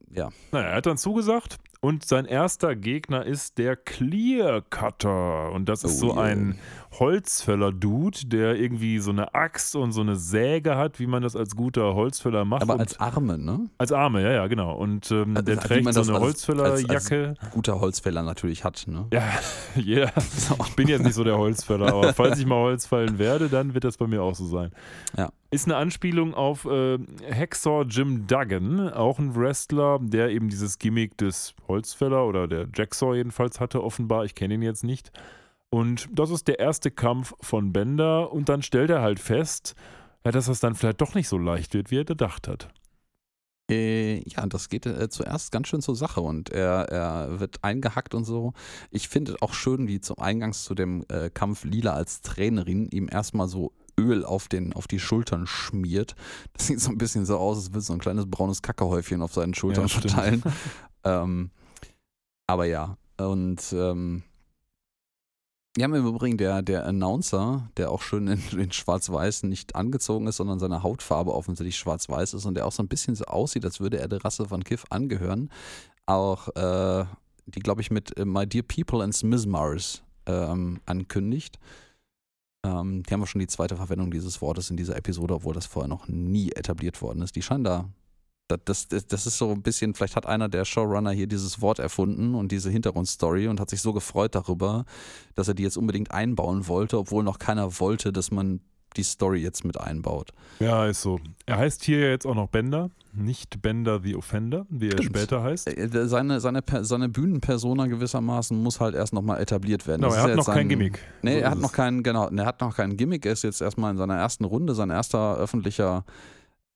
ja. Naja, er hat dann zugesagt und sein erster Gegner ist der Clear Cutter. Und das ist Oh so yeah. ein Holzfäller-Dude, der irgendwie so eine Axt und so eine Säge hat, wie man das als guter Holzfäller macht. Aber als Arme, ne? als Arme, ja, ja, genau. Und ähm, Also, der trägt so eine Holzfällerjacke. Guter Holzfäller natürlich hat, ne? Ja, jeder. Ich bin jetzt nicht so der Holzfäller, aber falls ich mal Holz fallen werde, dann wird das bei mir auch so sein. Ja. Ist eine Anspielung auf äh, Hacksaw Jim Duggan, auch ein Wrestler, der eben dieses Gimmick des Holzfäller oder der Jacksaw jedenfalls hatte, offenbar. Ich kenne ihn jetzt nicht. Und das ist der erste Kampf von Bender und dann stellt er halt fest, ja, dass das dann vielleicht doch nicht so leicht wird, wie er gedacht hat. Äh, ja, das geht äh, zuerst ganz schön zur Sache und er, er wird eingehackt und so. Ich finde auch schön, wie zum Eingangs zu dem äh, Kampf Lila als Trainerin ihm erstmal so Öl auf, den, auf die Schultern schmiert. Das sieht so ein bisschen so aus, als würde so ein kleines braunes Kackehäufchen auf seinen Schultern Ja, verteilen. ähm, aber ja, und ähm, ja, im Übrigen der, der Announcer, der auch schön in, in Schwarz-Weiß nicht angezogen ist, sondern seine Hautfarbe offensichtlich schwarz-weiß ist und der auch so ein bisschen so aussieht, als würde er der Rasse von Kiff angehören. Auch äh, die, glaube ich, mit My Dear People and Smith Mars ähm, ankündigt. Ähm, die haben auch schon die zweite Verwendung dieses Wortes in dieser Episode, obwohl das vorher noch nie etabliert worden ist. Die scheinen da. Das, das, das- das ist so ein bisschen, vielleicht hat einer der Showrunner hier dieses Wort erfunden und diese Hintergrundstory und hat sich so gefreut darüber, dass er die jetzt unbedingt einbauen wollte, obwohl noch keiner wollte, dass man die Story jetzt mit einbaut. Ja, ist so. Er heißt hier ja jetzt auch noch Bender, nicht Bender the Offender, wie er Stimmt. später heißt. Äh, Seine, seine, Per- seine Bühnenpersona gewissermaßen muss halt erst nochmal etabliert werden. Genau, er hat noch jetzt kein sein- Gimmick. Nee, So er hat noch keinen, genau, er hat noch keinen Gimmick. Er ist jetzt erstmal in seiner ersten Runde, sein erster öffentlicher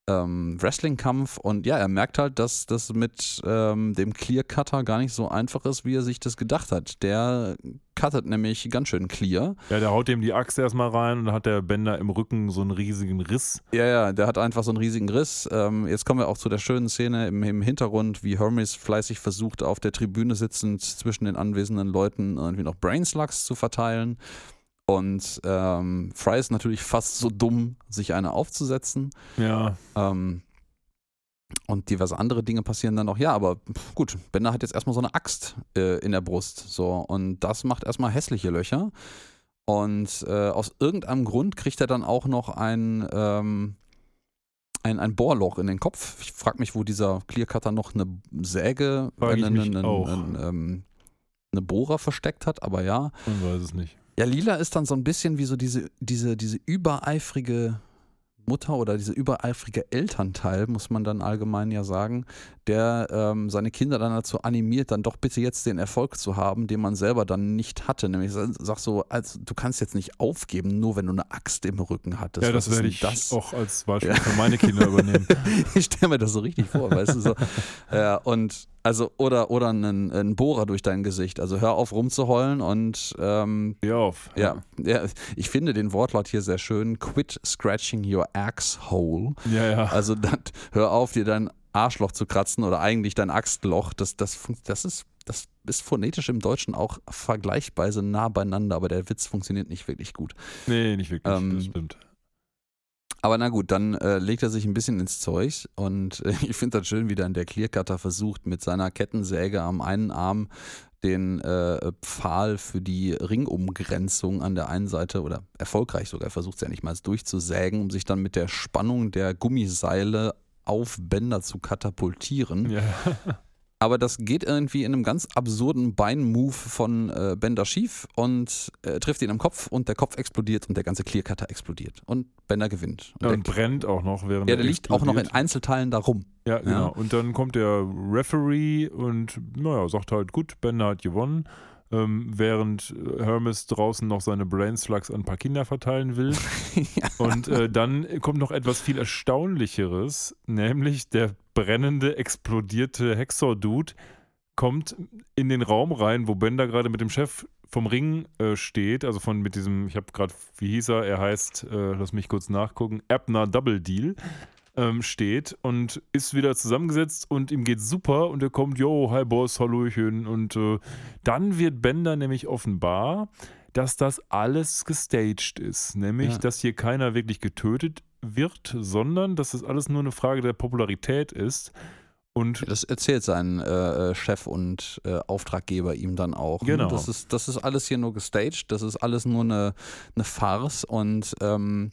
ähm, Wrestling-Kampf und ja, er merkt halt, dass das mit ähm, dem Clear Cutter gar nicht so einfach ist, wie er sich das gedacht hat. Der cuttet nämlich ganz schön clear. Ja, der haut dem die Axt erstmal rein und dann hat der Bender im Rücken so einen riesigen Riss. Ja, ja, der hat einfach so einen riesigen Riss. Ähm, jetzt kommen wir auch zu der schönen Szene im, im Hintergrund, wie Hermes fleißig versucht, auf der Tribüne sitzend zwischen den anwesenden Leuten irgendwie noch Brainslugs zu verteilen. Und ähm, Fry ist natürlich fast so dumm, sich eine aufzusetzen. Ja, Ähm, und diverse andere Dinge passieren dann noch. Ja, aber gut, Bender hat jetzt erstmal so eine Axt äh, in der Brust. So, und das macht erstmal hässliche Löcher. Und äh, aus irgendeinem Grund kriegt er dann auch noch ein, ähm, ein, ein Bohrloch in den Kopf. Ich frage mich, wo dieser Clearcutter noch eine Säge, Frag ich eine, mich eine, auch. eine, ähm, eine Bohrer versteckt hat, aber ja. man weiß es nicht. Ja, Lila ist dann so ein bisschen wie so diese, diese, diese übereifrige Mutter oder dieser übereifrige Elternteil, muss man dann allgemein ja sagen, der ähm, seine Kinder dann dazu animiert, dann doch bitte jetzt den Erfolg zu haben, den man selber dann nicht hatte. Nämlich sag so, also, du kannst jetzt nicht aufgeben, nur wenn du eine Axt im Rücken hattest. ja, das werde ich das? auch als Beispiel für meine Kinder übernehmen. ich stelle mir das so richtig vor, weißt du so. Ja, und also, oder, oder einen, einen Bohrer durch dein Gesicht. Also hör auf rumzuheulen und ähm, Geh auf. ja, ja, ich finde den Wortlaut hier sehr schön. Quit scratching your axe hole. Ja, ja. Also dann, hör auf, dir dein Arschloch zu kratzen oder eigentlich dein Axtloch. Das, das, das, ist, das ist phonetisch im Deutschen auch vergleichsweise nah beieinander, aber der Witz funktioniert nicht wirklich gut. Nee, nicht wirklich. Ähm, das stimmt. Aber na gut, dann äh, legt er sich ein bisschen ins Zeug und äh, ich finde das schön, wie dann der Clearcutter versucht, mit seiner Kettensäge am einen Arm den äh, Pfahl für die Ringumgrenzung an der einen Seite oder erfolgreich sogar, versucht es ja nicht mal durchzusägen, um sich dann mit der Spannung der Gummiseile auf Bänder zu katapultieren. Ja. Aber das geht irgendwie in einem ganz absurden Beinmove von äh, Bender schief und äh, trifft ihn am Kopf und der Kopf explodiert und der ganze Clearcutter explodiert. Und Bender gewinnt. Ja, der, und brennt auch noch während ja, er der liegt auch noch in. Einzelteilen da rum. Ja, genau. Und dann kommt der Referee und naja, sagt halt, gut, Bender hat gewonnen. Ähm, während äh, Hermes draußen noch seine Brain Slugs an ein paar Kinder verteilen will. Und äh, dann kommt noch etwas viel Erstaunlicheres, nämlich der brennende, explodierte Hexor-Dude kommt in den Raum rein, wo Bender gerade mit dem Chef vom Ring äh, steht, also von mit diesem, ich habe gerade, wie hieß er, er heißt, äh, lass mich kurz nachgucken, Abner Double Deal ähm, steht und ist wieder zusammengesetzt und ihm geht's super und er kommt, yo, hi Boss, Hallöchen und äh, dann wird Bender nämlich offenbar, dass das alles gestaged ist, nämlich, Ja. dass hier keiner wirklich getötet wird, sondern dass das alles nur eine Frage der Popularität ist und Das erzählt sein äh, äh, Chef und äh, Auftraggeber ihm dann auch. ne? Genau. Das ist, das ist alles hier nur gestaged, das ist alles nur eine, eine Farce und ähm,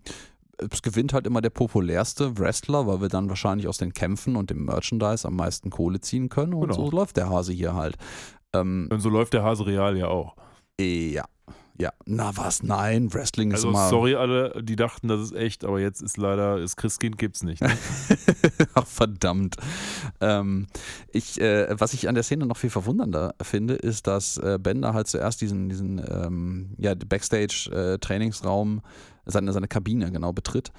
es gewinnt halt immer der populärste Wrestler, weil wir dann wahrscheinlich aus den Kämpfen und dem Merchandise am meisten Kohle ziehen können und Genau. so läuft der Hase hier halt. Ähm, Und so läuft der Hase Real ja auch. ja, ja. Na was? Nein, Wrestling ist Also immer. sorry alle, die dachten, das ist echt, aber jetzt ist leider, das Christkind gibt's nicht. Ne? Ach, verdammt. Ähm, ich, äh, was ich an der Szene noch viel verwundernder finde, ist, dass äh, Bender halt zuerst diesen, diesen ähm, ja, Backstage-Trainingsraum, seine, seine Kabine genau betritt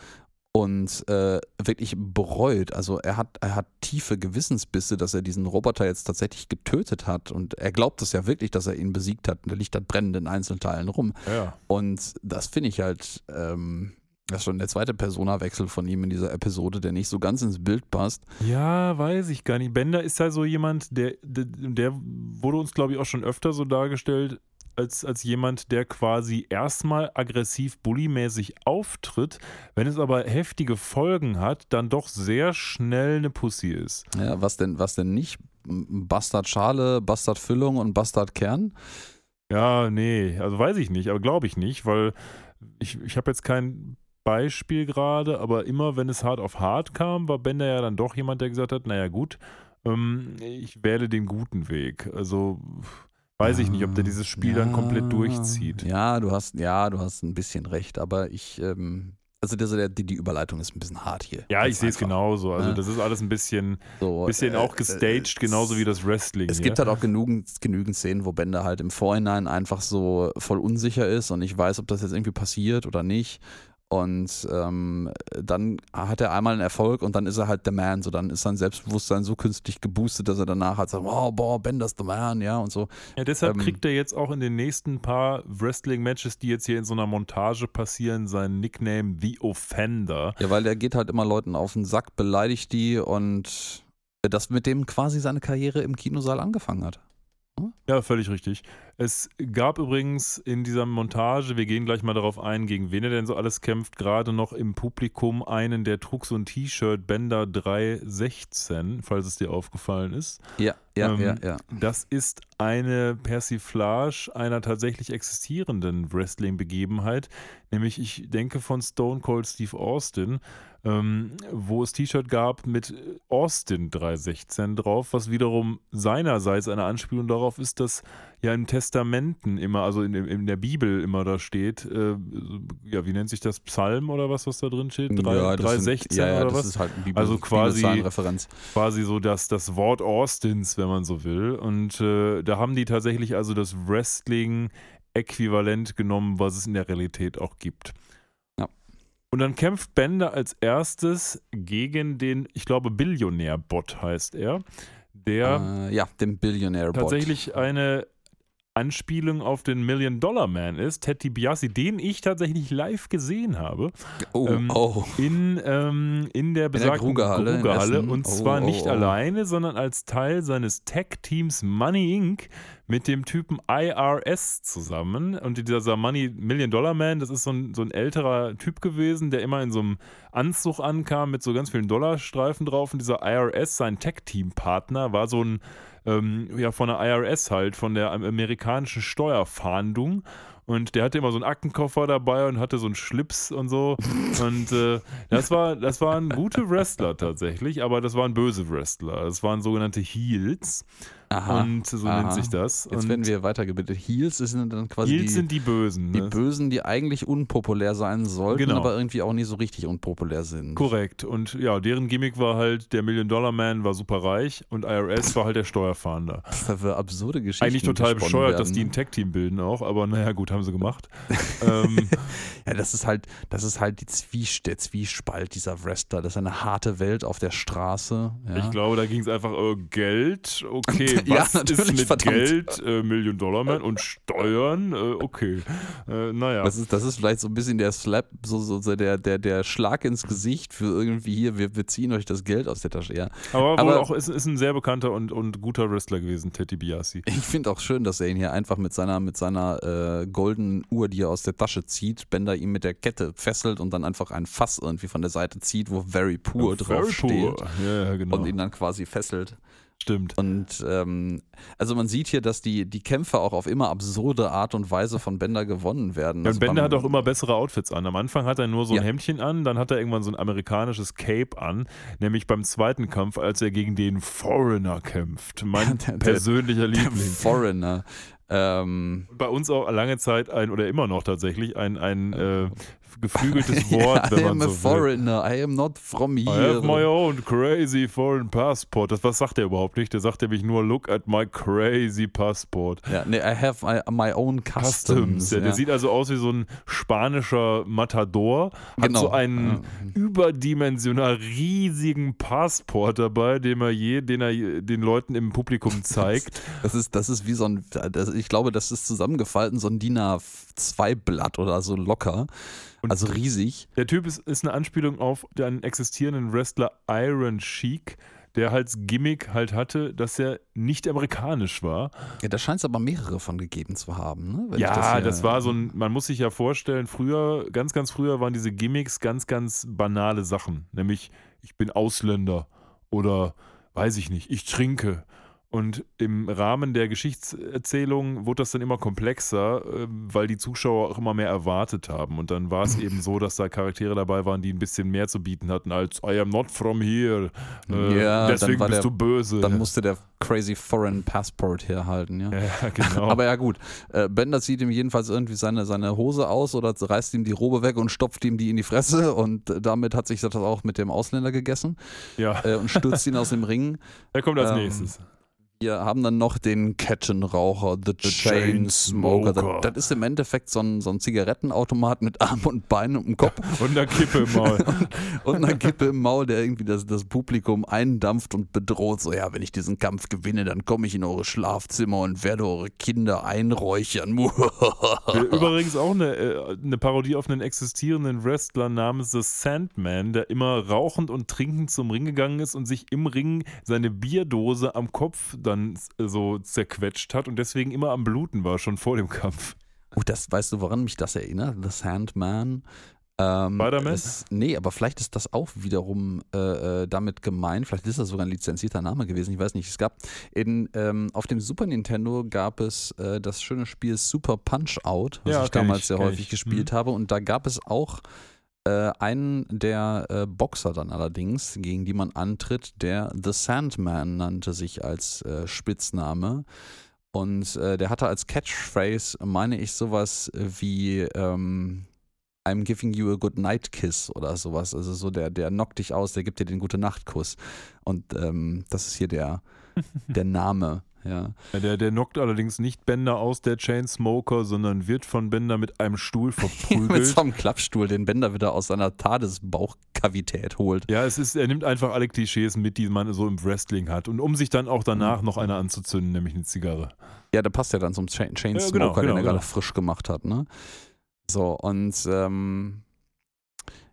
und äh, wirklich bereut. Also er hat, er hat tiefe Gewissensbisse, dass er diesen Roboter jetzt tatsächlich getötet hat und er glaubt es ja wirklich, dass er ihn besiegt hat und er liegt halt brennend in Einzelteilen rum. Ja. Und das finde ich halt, ähm, das ist schon der zweite Personawechsel von ihm in dieser Episode, der nicht so ganz ins Bild passt. Ja, weiß ich gar nicht. Bender ist ja so jemand, der, der, der wurde uns, glaube ich, auch schon öfter so dargestellt, als, als jemand, der quasi erstmal aggressiv bullymäßig auftritt, wenn es aber heftige Folgen hat, dann doch sehr schnell eine Pussy ist. Ja, was denn, was denn nicht? Bastardschale, Bastardfüllung und Bastardkern? Ja, nee, also weiß ich nicht, aber glaube ich nicht, weil ich, ich habe jetzt kein Beispiel gerade, aber immer wenn es hart auf hart kam, war Bender ja dann doch jemand, der gesagt hat, naja gut, ähm, ich wähle den guten Weg. Also weiß ich nicht, ob der dieses Spiel dann komplett durchzieht. Ja, du hast, ja, du hast ein bisschen recht, aber ich, ähm, also das, der, die, die Überleitung ist ein bisschen hart hier. Ja, ich sehe es genauso. Also Ne? das ist alles ein bisschen, So, bisschen äh, auch äh, gestaged, genauso wie das Wrestling. Es hier. gibt halt auch genügend, genügend Szenen, wo Bender halt im Vorhinein einfach so voll unsicher ist und nicht weiß, ob das jetzt irgendwie passiert oder nicht. Und ähm, dann hat er einmal einen Erfolg und dann ist er halt der Man. So, dann ist sein Selbstbewusstsein so künstlich geboostet, dass er danach halt sagt, wow, boah, Bender's the Man, ja, und so. Ja, deshalb Ähm, kriegt er jetzt auch in den nächsten paar Wrestling-Matches, die jetzt hier in so einer Montage passieren, seinen Nickname The Offender. Ja, weil der geht halt immer Leuten auf den Sack, beleidigt die und das mit dem quasi seine Karriere im Kinosaal angefangen hat. Ja, völlig richtig. Es gab übrigens in dieser Montage, wir gehen gleich mal darauf ein, gegen wen er denn so alles kämpft, gerade noch im Publikum einen, der trug so ein T-Shirt Bender 316, falls es dir aufgefallen ist. Ja, ja, Ähm, ja, ja. Das ist eine Persiflage einer tatsächlich existierenden Wrestling-Begebenheit, nämlich ich denke von Stone Cold Steve Austin, ähm, wo es T-Shirt gab mit Austin 316 drauf, was wiederum seinerseits eine Anspielung darauf ist, dass ja in Testamenten immer, also in, in der Bibel immer da steht, äh, ja, wie nennt sich das, Psalm oder was, was da drin steht? Drei- ja, das sind- 316 ja, ja, oder das was? ist halt ein Bibel, Also quasi- quasi so das, das Wort Austins, wenn man so will. Und äh, da haben die tatsächlich also das Wrestling-Äquivalent genommen, was es in der Realität auch gibt. Und dann kämpft Bender als erstes gegen den, ich glaube, Billionär-Bot heißt er, der Äh, ja, dem Billionaire-Bot. tatsächlich eine Anspielung auf den Million Dollar Man ist, Ted DiBiase, den ich tatsächlich live gesehen habe. Oh, Ähm, oh. In, ähm, in der besagten Grugerhalle in Grugerhalle. Essen. Und Oh, zwar oh, nicht oh. alleine, sondern als Teil seines Tech-Teams Money Inc. mit dem Typen IRS zusammen. Und dieser Money Million Dollar Man, das ist so ein, so ein älterer Typ gewesen, der immer in so einem Anzug ankam mit so ganz vielen Dollarstreifen drauf. Und dieser IRS, sein Tech-Team-Partner, war so ein ähm, ja, von der IRS halt, von der amerikanischen Steuerfahndung. Und der hatte immer so einen Aktenkoffer dabei und hatte so einen Schlips und so. Und äh, das, war, das waren gute Wrestler tatsächlich, aber das waren böse Wrestler. Das waren sogenannte Heels. Aha. und so aha. nennt sich das. Jetzt und werden wir weitergebildet. Heels sind dann quasi Heels die, sind die Bösen. die Ne? Bösen, die eigentlich unpopulär sein sollten, Genau. aber irgendwie auch nicht so richtig unpopulär sind. Korrekt. Und ja, deren Gimmick war halt, der Million Dollar Man war super reich und IRS war halt der Steuerfahnder. Was für absurde Geschichten. Eigentlich total bescheuert, werden, dass die ein Tech-Team bilden auch, aber naja, gut, haben sie gemacht. ähm, Ja, das ist halt, das ist halt die Zwies der Zwiespalt dieser Wrestler. Das ist eine harte Welt auf der Straße. Ja. Ich glaube, da ging es einfach äh, Geld, okay, Ja, was ist natürlich, mit verdammt. Geld, äh, Million Dollar Man und Steuern, äh, okay. Äh, naja. Das ist, das ist vielleicht so ein bisschen der Slap, so, so, der, der, der Schlag ins Gesicht für irgendwie hier, wir, wir ziehen euch das Geld aus der Tasche. Ja. aber aber- auch ist, ist ein sehr bekannter und, und guter Wrestler gewesen, Teddy Biasi. Ich finde auch schön, dass er ihn hier einfach mit seiner, mit seiner äh, goldenen Uhr, die er aus der Tasche zieht, Bender ihn mit der Kette fesselt und dann einfach ein Fass irgendwie von der Seite zieht, wo Very Poor drauf steht Ja, ja, genau. und ihn dann quasi fesselt. Stimmt. Und ähm, also man sieht hier, dass die, die Kämpfe auch auf immer absurde Art und Weise von Bender gewonnen werden. Ja, Also und Bender beim- hat auch immer bessere Outfits an. Am Anfang hat er nur so ein Ja. Hemdchen an, dann hat er irgendwann so ein amerikanisches Cape an, nämlich beim zweiten Kampf, als er gegen den Foreigner kämpft. Mein Der- der- persönlicher der Liebling. Foreigner. Ähm, Bei uns auch lange Zeit ein, oder immer noch tatsächlich, ein, ein äh, geflügeltes Wort, I wenn am man a so will. foreigner, I am not from I here. have my own crazy foreign passport. Das was sagt er überhaupt nicht. Der sagt nämlich nur Look at my crazy passport. ja, nee, I have my, my own customs. Customs. Ja, ja. Der sieht also aus wie so ein spanischer Matador. Hat Genau. so einen überdimensional riesigen Passport dabei, den er je, den er den Leuten im Publikum zeigt. Das ist, das ist wie so ein, das, ich glaube, das ist zusammengefalten, so ein DIN A2-Blatt oder so locker. also riesig. Der Typ ist, ist eine Anspielung auf den existierenden Wrestler Iron Sheik, der als Gimmick halt hatte, dass er nicht amerikanisch war. Ja, da scheint es aber mehrere von gegeben zu haben. Ne? Wenn ich ja, hier- das, war so ein, man muss sich ja vorstellen, früher, ganz, ganz früher waren diese Gimmicks ganz, ganz banale Sachen. Nämlich, ich bin Ausländer oder weiß ich nicht, ich trinke. Und im Rahmen der Geschichtserzählung wurde das dann immer komplexer, ähm, weil die Zuschauer auch immer mehr erwartet haben. Und dann war es eben so, dass da Charaktere dabei waren, die ein bisschen mehr zu bieten hatten als I am not from here. Äh, Ja, deswegen bist der- du böse. Dann musste der Crazy Foreign Passport herhalten, ja. ja, genau. Aber ja gut, äh, Bender zieht ihm jedenfalls irgendwie seine, seine Hose aus oder reißt ihm die Robe weg und stopft ihm die in die Fresse und damit hat sich das auch mit dem Ausländer gegessen ja, äh, und stürzt ihn aus dem Ring. er kommt als ähm, nächstes. Wir haben dann noch den Kettenraucher, The, Chain Smoker. Chainsmoker. Das, das ist im Endeffekt so ein, so ein Zigarettenautomat mit Arm und Beinen und Kopf Und eine Kippe im Maul. und einer Kippe im Maul, der irgendwie das, das Publikum eindampft und bedroht. So, ja, wenn ich diesen Kampf gewinne, dann komme ich in eure Schlafzimmer und werde eure Kinder einräuchern. Übrigens auch eine, äh, eine Parodie auf einen existierenden Wrestler namens The Sandman, der immer rauchend und trinkend zum Ring gegangen ist und sich im Ring seine Bierdose am Kopf dann so zerquetscht hat und deswegen immer am Bluten war, schon vor dem Kampf. Oh, das weißt du, woran mich das erinnert? The Sandman. Ähm, Spider-Man? es- Nee, aber vielleicht ist das auch wiederum äh, äh, damit gemeint. Vielleicht ist das sogar ein lizenzierter Name gewesen. Ich weiß nicht. Es gab in, ähm, auf dem Super Nintendo gab es äh, das schöne Spiel Super Punch Out, was Ja, ich damals ich, sehr häufig ich. gespielt Mhm. habe. Und da gab es auch äh, einen der äh, Boxer dann allerdings, gegen die man antritt, der The Sandman nannte sich als äh, Spitzname. Und äh, der hatte als Catchphrase, meine ich, sowas wie ähm, I'm giving you a good night kiss oder sowas. Also so der, der knockt dich aus, der gibt dir den gute Nachtkuss. Und ähm, das ist hier der, der Name. Ja. Der, der knockt allerdings nicht Bender aus, der Chainsmoker, sondern wird von Bender mit einem Stuhl Mit verprügelt. so einem Klappstuhl, den Bender wieder aus seiner Schädelkavität holt. Ja, es ist, er nimmt einfach alle Klischees mit, die man so im Wrestling hat. Und um sich dann auch danach noch eine anzuzünden, nämlich eine Zigarre. Ja, der passt ja dann zum Chain Chainsmoker, Ja, genau, den genau, er gerade genau. frisch gemacht hat, ne? So, und ähm,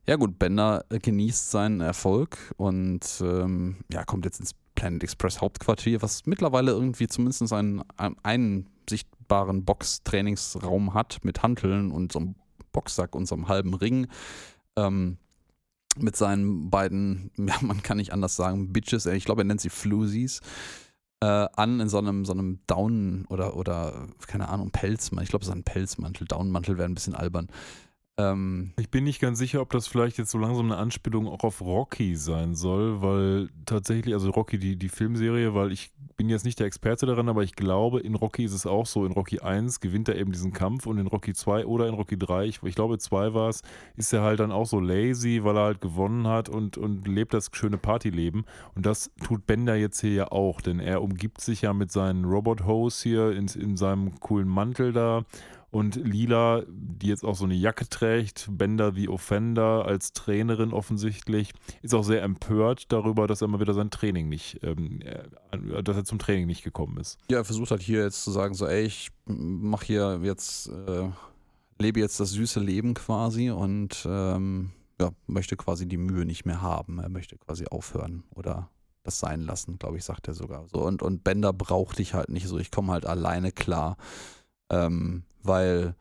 ja gut, Bender genießt seinen Erfolg und ähm, ja, kommt jetzt ins Planet Express Hauptquartier, was mittlerweile irgendwie zumindest einen, einen sichtbaren Box-Trainingsraum hat mit Hanteln und so einem Boxsack und so einem halben Ring. Ähm, mit seinen beiden, ja, man kann nicht anders sagen, Bitches, ich glaube, er nennt sie Floozies, äh, an in so einem, so einem Down- oder, oder, keine Ahnung, Pelzmantel. Ich glaube, es ist ein Pelzmantel. Downmantel wäre ein bisschen albern. Ähm, Ich bin nicht ganz sicher, ob das vielleicht jetzt so langsam eine Anspielung auch auf Rocky sein soll, weil tatsächlich, also Rocky, die, die Filmserie, weil ich bin jetzt nicht der Experte daran, aber ich glaube, in Rocky ist es auch so. In Rocky 1 gewinnt er eben diesen Kampf und in Rocky 2 oder in Rocky 3, ich, ich glaube 2 war es, ist er halt dann auch so lazy, weil er halt gewonnen hat und, und lebt das schöne Partyleben. Und das tut Bender jetzt hier ja auch, denn er umgibt sich ja mit seinen Robot-Hose hier in, in seinem coolen Mantel da und Lila, die jetzt auch so eine Jacke trägt, Bender the Offender als Trainerin offensichtlich, ist auch sehr empört darüber, dass er mal wieder sein Training nicht, ähm, äh, dass er zum Training nicht gekommen ist. ja, er versucht halt hier jetzt zu sagen, so, ey, ich mach hier jetzt, äh, lebe jetzt das süße Leben quasi und ähm, ja, möchte quasi die Mühe nicht mehr haben. Er möchte quasi aufhören oder das sein lassen, glaube ich, sagt er sogar. So, und, und Bender braucht dich halt nicht so, ich komme halt alleine klar. Ähm, weil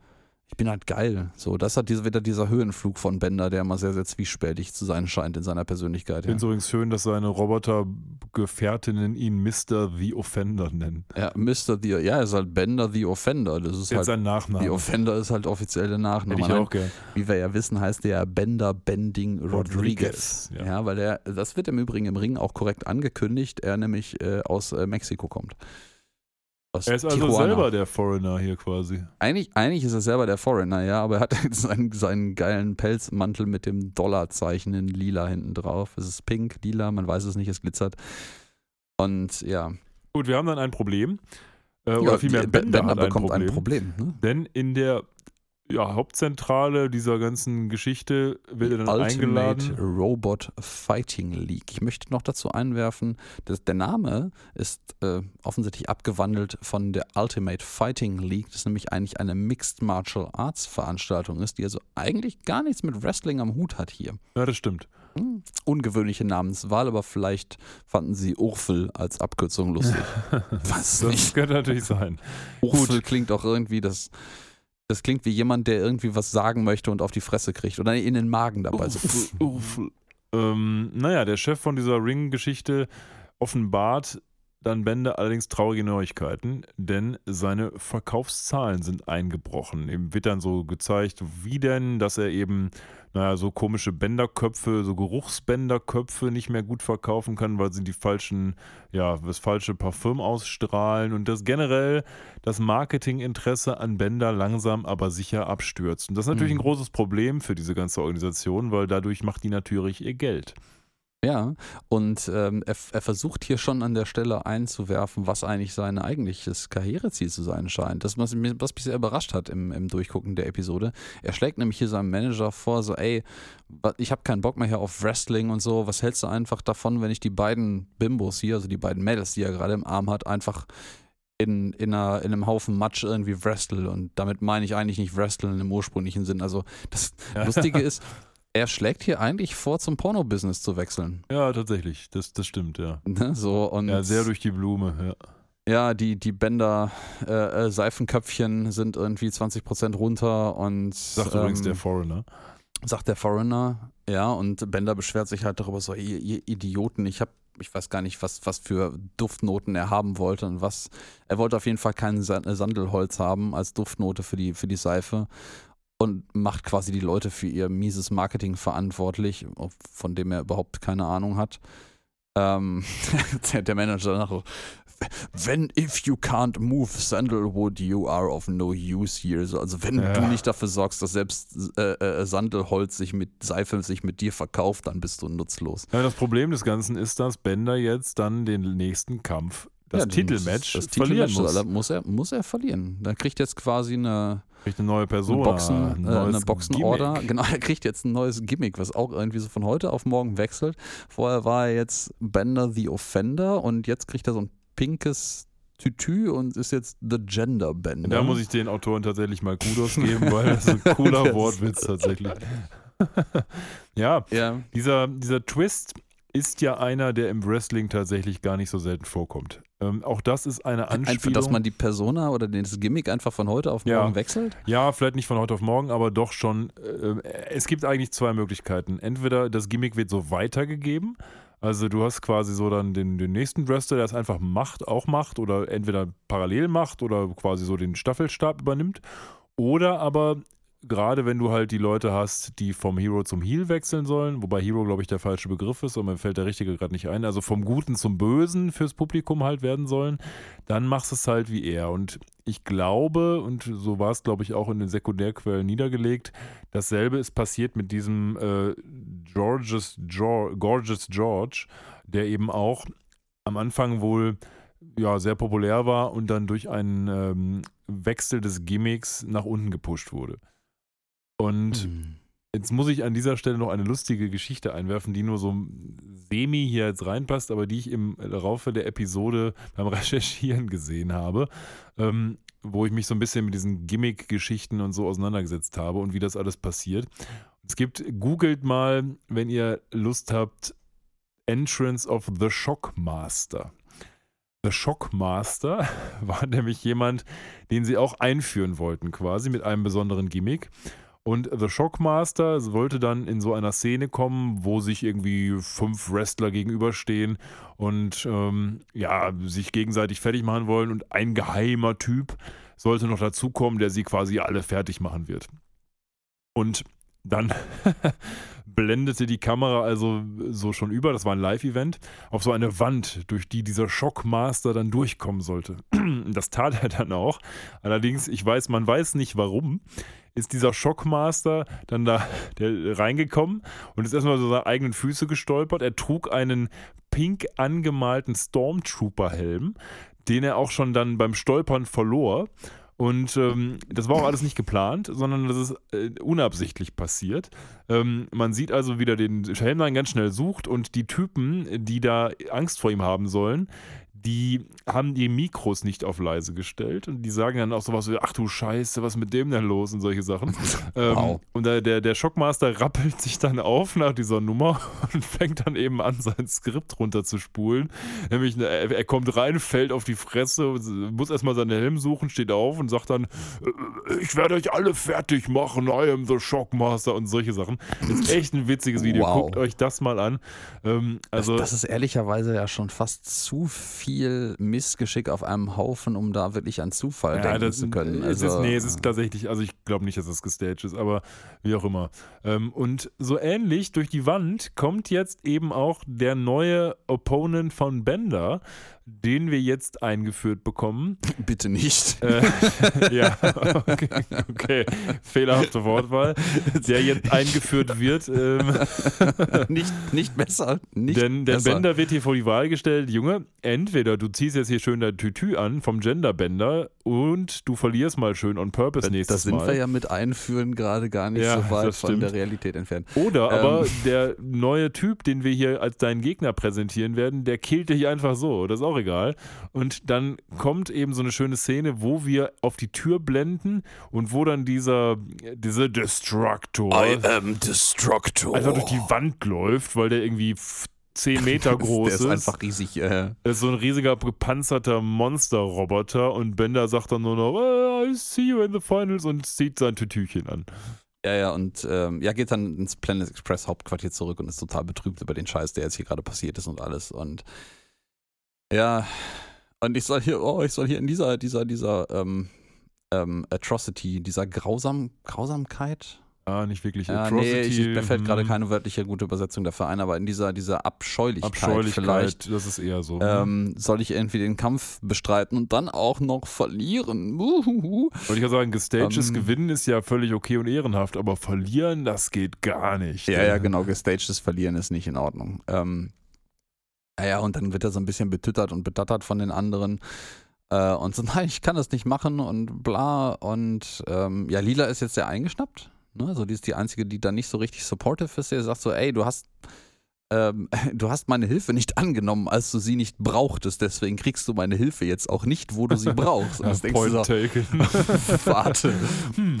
ich bin halt geil. So, das hat diese, wieder dieser Höhenflug von Bender, der immer sehr, sehr zwiespältig zu sein scheint in seiner Persönlichkeit. Ich finde es übrigens schön, dass seine Roboter-Gefährtinnen ihn Mr. the Offender nennen. Ja, Mr. The, ja, er ist halt Bender the Offender. Das ist Jetzt halt, sein Nachname. The Offender ist halt offiziell der Nachname. Hätte ich auch gern. Wie wir ja wissen, heißt der ja Bender Bending Rodriguez. Rodriguez, ja. Ja. weil er, das wird im Übrigen im Ring auch korrekt angekündigt, er nämlich äh, aus äh, Mexiko kommt. Aus Er ist also Tijuana. selber der Foreigner hier quasi. Eigentlich, eigentlich ist er selber der Foreigner, ja, aber er hat jetzt seinen, seinen geilen Pelzmantel mit dem Dollarzeichen in lila hinten drauf. Es ist pink, lila, man weiß es nicht, es glitzert. Und ja, Gut, wir haben dann ein Problem. Äh, ja oder vielmehr Bender, hat ein bekommt Problem. ein Problem. Ne? Denn in der ja, Hauptzentrale dieser ganzen Geschichte wird er dann Ultimate eingeladen. Robot Fighting League. Ich möchte noch dazu einwerfen, dass der Name ist äh, offensichtlich abgewandelt von der Ultimate Fighting League, das nämlich eigentlich eine Mixed Martial Arts Veranstaltung ist, die also eigentlich gar nichts mit Wrestling am Hut hat hier. Ja, das stimmt. Hm, Ungewöhnliche Namenswahl, aber vielleicht fanden sie Urfel als Abkürzung lustig. Weiß Das nicht. könnte natürlich sein. Urfel klingt auch irgendwie, das, das klingt wie jemand, der irgendwie was sagen möchte und auf die Fresse kriegt oder in den Magen dabei. So, Uff, uff. Ähm, naja, der Chef von dieser Ring-Geschichte offenbart dann Bender allerdings traurige Neuigkeiten, denn seine Verkaufszahlen sind eingebrochen. Ihm wird dann so gezeigt, wie denn, dass er eben, naja, so komische Bänderköpfe, so Geruchsbänderköpfe nicht mehr gut verkaufen kann, weil sie die falschen, ja, das falsche Parfüm ausstrahlen und dass generell das Marketinginteresse an Bänder langsam aber sicher abstürzt. Und das ist natürlich Mhm. ein großes Problem für diese ganze Organisation, weil dadurch macht die natürlich ihr Geld. Ja, und ähm, er, er versucht hier schon an der Stelle einzuwerfen, was eigentlich sein eigentliches Karriereziel zu sein scheint. Das, was, mich- was mich sehr überrascht hat im, im Durchgucken der Episode. Er schlägt nämlich hier seinem Manager vor, so, ey, ich habe keinen Bock mehr hier auf Wrestling und so. Was hältst du einfach davon, wenn ich die beiden Bimbos hier, also die beiden Mädels, die er gerade im Arm hat, einfach in, in, einer, in einem Haufen Matsch irgendwie wrestle? Und damit meine ich eigentlich nicht wrestlen im ursprünglichen Sinn. Also das Lustige ist, er schlägt hier eigentlich vor, zum Porno-Business zu wechseln. Ja, tatsächlich, das, das stimmt, ja. Ne, so und Ja, sehr durch die Blume, ja. ja, die, die Bänder, äh, äh, Seifenköpfchen sind irgendwie 20% runter und Sagt übrigens ähm, der Foreigner. sagt der Foreigner, ja, und Bender beschwert sich halt darüber so, ihr, ihr Idioten, ich habe ich weiß gar nicht, was, was für Duftnoten er haben wollte und was. Er wollte auf jeden Fall kein Sa- Sandelholz haben als Duftnote für die, für die Seife und macht quasi die Leute für ihr mieses Marketing verantwortlich, von dem er überhaupt keine Ahnung hat. Ähm, der, Manager danach wenn if you can't move sandalwood, you are of no use here. So, also wenn Ja. du nicht dafür sorgst, dass selbst äh, äh, Sandelholz sich mit Seife sich mit dir verkauft, dann bist du nutzlos. Ja, das Problem des Ganzen ist, dass Bender jetzt dann den nächsten Kampf das Ja, Titelmatch das verlieren Titelmatch muss. muss er, muss er verlieren. Dann kriegt jetzt quasi eine, Kriegt eine neue Person. eine Boxen, äh, eine Boxenorder. Genau, er kriegt jetzt ein neues Gimmick, was auch irgendwie so von heute auf morgen wechselt. Vorher war er jetzt Bender the Offender und jetzt kriegt er so ein pinkes Tütü und ist jetzt The Gender Bender. Da muss ich den Autoren tatsächlich mal Kudos geben, weil das ist ein cooler Wortwitz tatsächlich. ja, ja, dieser, dieser Twist ist ja einer, der im Wrestling tatsächlich gar nicht so selten vorkommt. Ähm, auch das ist eine einfach, Anspielung. dass man die Persona oder das Gimmick einfach von heute auf Ja. morgen wechselt. Ja, vielleicht nicht von heute auf morgen, aber doch schon. Äh, es gibt eigentlich zwei Möglichkeiten. Entweder das Gimmick wird so weitergegeben, also du hast quasi so dann den, den nächsten Wrestler, der es einfach macht, auch macht oder entweder parallel macht oder quasi so den Staffelstab übernimmt. Oder aber gerade wenn du halt die Leute hast, die vom Hero zum Heel wechseln sollen, wobei Hero, glaube ich, der falsche Begriff ist und mir fällt der richtige gerade nicht ein, also vom Guten zum Bösen fürs Publikum halt werden sollen, dann machst du es halt wie er. Und ich glaube, und so war es, glaube ich, auch in den Sekundärquellen niedergelegt, dasselbe ist passiert mit diesem äh, Georges George, Gorgeous George, der eben auch am Anfang wohl ja, sehr populär war und dann durch einen ähm, Wechsel des Gimmicks nach unten gepusht wurde. Und Hm. Jetzt muss ich an dieser Stelle noch eine lustige Geschichte einwerfen, die nur so semi hier jetzt reinpasst, aber die ich im Laufe der Episode beim Recherchieren gesehen habe, ähm, wo ich mich so ein bisschen mit diesen Gimmick-Geschichten und so auseinandergesetzt habe und wie das alles passiert. Es gibt, googelt mal, wenn ihr Lust habt, Entrance of the Shockmaster. The Shockmaster war nämlich jemand, den sie auch einführen wollten, quasi mit einem besonderen Gimmick. Und The Shockmaster wollte dann in so einer Szene kommen, wo sich irgendwie fünf Wrestler gegenüberstehen und ähm, ja, sich gegenseitig fertig machen wollen. Und ein geheimer Typ sollte noch dazukommen, der sie quasi alle fertig machen wird. Und dann blendete die Kamera also so schon über, das war ein Live-Event, auf so eine Wand, durch die dieser Shockmaster dann durchkommen sollte. Das tat er dann auch. Allerdings, ich weiß, man weiß nicht warum, ist dieser Shockmaster dann da reingekommen und ist erstmal so seine eigenen Füße gestolpert. Er trug einen pink angemalten Stormtrooper-Helm, den er auch schon dann beim Stolpern verlor. Und ähm, das war auch alles nicht geplant, sondern das ist äh, unabsichtlich passiert. Ähm, man sieht also, wie er den Helm dann ganz schnell sucht und die Typen, die da Angst vor ihm haben sollen, die haben die Mikros nicht auf leise gestellt und die sagen dann auch sowas wie, ach du Scheiße, was ist mit dem denn los und solche Sachen. ähm, Wow. Und der, der, der Schockmaster rappelt sich dann auf nach dieser Nummer und fängt dann eben an, sein Skript runterzuspulen. Nämlich, ne, er, er kommt rein, fällt auf die Fresse, muss erstmal seinen Helm suchen, steht auf und sagt dann, "Äh, ich werde euch alle fertig machen, I am the Shockmaster und solche Sachen. Das ist echt ein witziges Video. Wow. Guckt euch das mal an. Ähm, also, das, das ist ehrlicherweise ja schon fast zu viel Missgeschick auf einem Haufen, um da wirklich an Zufall Ja, denken das zu können. Es Also, ist, nee, es ist tatsächlich, also ich glaube nicht, dass es gestaged ist, aber wie auch immer. Ähm, und so ähnlich durch die Wand kommt jetzt eben auch der neue Opponent von Bender, den wir jetzt eingeführt bekommen. bitte nicht. Äh, ja, okay, okay, fehlerhafte Wortwahl, der jetzt eingeführt wird. Ähm, nicht, nicht besser. Nicht denn denn besser. Bender wird hier vor die Wahl gestellt, Junge, entweder du ziehst jetzt hier schön dein Tütü an vom Genderbender und du verlierst mal schön on purpose nächstes sind Mal. wir ja mit Einführen gerade gar nicht Ja, so weit das von der Realität entfernt. Oder aber Ähm. der neue Typ, den wir hier als deinen Gegner präsentieren werden, der killt dich einfach so. Das ist auch egal. Und dann kommt eben so eine schöne Szene, wo wir auf die Tür blenden und wo dann dieser, dieser Destructor am Destructor. einfach durch die Wand läuft, weil der irgendwie f- 10 Meter groß Der ist einfach riesig. Äh, Das ist so ein riesiger gepanzerter Monsterroboter und Bender sagt dann nur noch, "Oh, I see you in the finals und zieht sein Tütüchen an. ja, ja, und ähm, ja, geht dann ins Planet Express Hauptquartier zurück und ist total betrübt über den Scheiß, der jetzt hier gerade passiert ist und alles. Und ja, und ich soll hier, oh, ich soll hier in dieser, dieser, dieser ähm, ähm, Atrocity, dieser Grausam, Grausamkeit, Ah, nicht wirklich Ja, nee, ich, Atrocity. mir fällt gerade hm. keine wörtliche gute Übersetzung dafür ein, aber in dieser, dieser Abscheulichkeit, Abscheulichkeit, vielleicht das ist eher so. ähm, soll ich irgendwie den Kampf bestreiten und dann auch noch verlieren. Uhuhu. Wollte ich ja sagen, gestagedes Ähm, Gewinnen ist ja völlig okay und ehrenhaft, aber verlieren, das geht gar nicht. Ja, ja, genau, gestagedes Verlieren ist nicht in Ordnung. Ähm, Ja, ja, und dann wird er so ein bisschen betüttert und betattert von den anderen. Äh, und so, nein, ich kann das nicht machen und bla. Und ähm, ja, Lila ist jetzt sehr eingeschnappt. Ne? Also die ist die Einzige, die da nicht so richtig supportive ist. Die sagt so, ey, du hast ähm, du hast meine Hilfe nicht angenommen, als du sie nicht brauchtest. Deswegen kriegst du meine Hilfe jetzt auch nicht, wo du sie brauchst. Und Ja, du point taken. warte. Hm.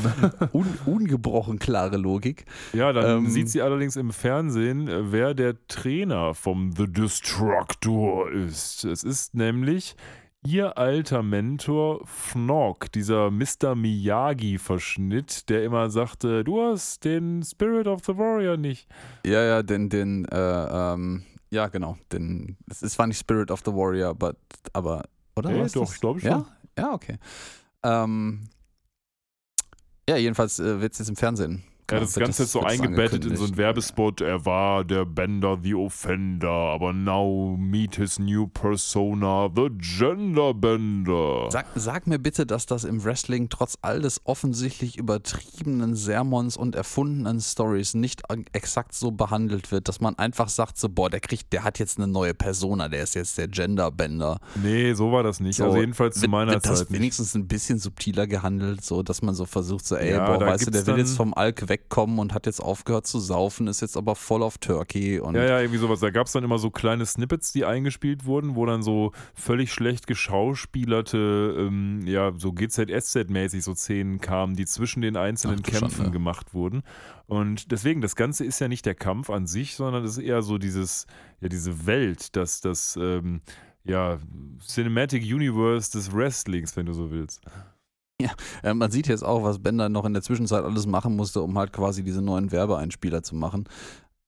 Un ungebrochen klare Logik. Ja, dann Ähm, sieht sie allerdings im Fernsehen, äh, wer der Trainer vom The Destructor ist. Es ist nämlich ihr alter Mentor Fnog, dieser Mr. Miyagi-Verschnitt, der immer sagte, du hast den Spirit of the Warrior nicht. Ja, ja, den, den, äh, ähm, ja, genau. Den, es zwar nicht Spirit of the Warrior, but, aber, oder? Was doch, das? ich glaube schon. Ja, ja, okay. Ähm, ja, jedenfalls äh, wird es jetzt im Fernsehen. Ja, Genau, das wird Ganze ist so eingebettet in so einen. Werbespot. Er war der Bender, the Offender, aber now meet his new persona, the Gender Bender. Sag, sag mir bitte, dass das im Wrestling trotz all des offensichtlich übertriebenen Sermons und erfundenen Stories nicht exakt so behandelt wird, dass man einfach sagt so, boah, der kriegt, der hat jetzt eine neue Persona, der ist jetzt der Genderbender. Nee, so war das nicht. So, also jedenfalls zu meiner wird das Zeit nicht. wenigstens ein bisschen subtiler gehandelt, so dass man so versucht, so, ey, Ja, boah, weißt du, der will jetzt vom Alk wegkommen und hat jetzt aufgehört zu saufen, ist jetzt aber voll auf Turkey und Ja, ja, irgendwie sowas. Da gab es dann immer so kleine Snippets, die eingespielt wurden, wo dann so völlig schlecht geschauspielerte, ähm, ja, so GZSZ-mäßig so Szenen kamen, die zwischen den einzelnen Ach Kämpfen Schande. gemacht wurden. Und deswegen, das Ganze ist ja nicht der Kampf an sich, sondern es ist eher so dieses, ja, diese Welt, das, das, ähm, ja, Cinematic Universe des Wrestlings, wenn du so willst. Äh, man sieht jetzt auch, was Bender noch in der Zwischenzeit alles machen musste, um halt quasi diese neuen Werbeeinspieler zu machen.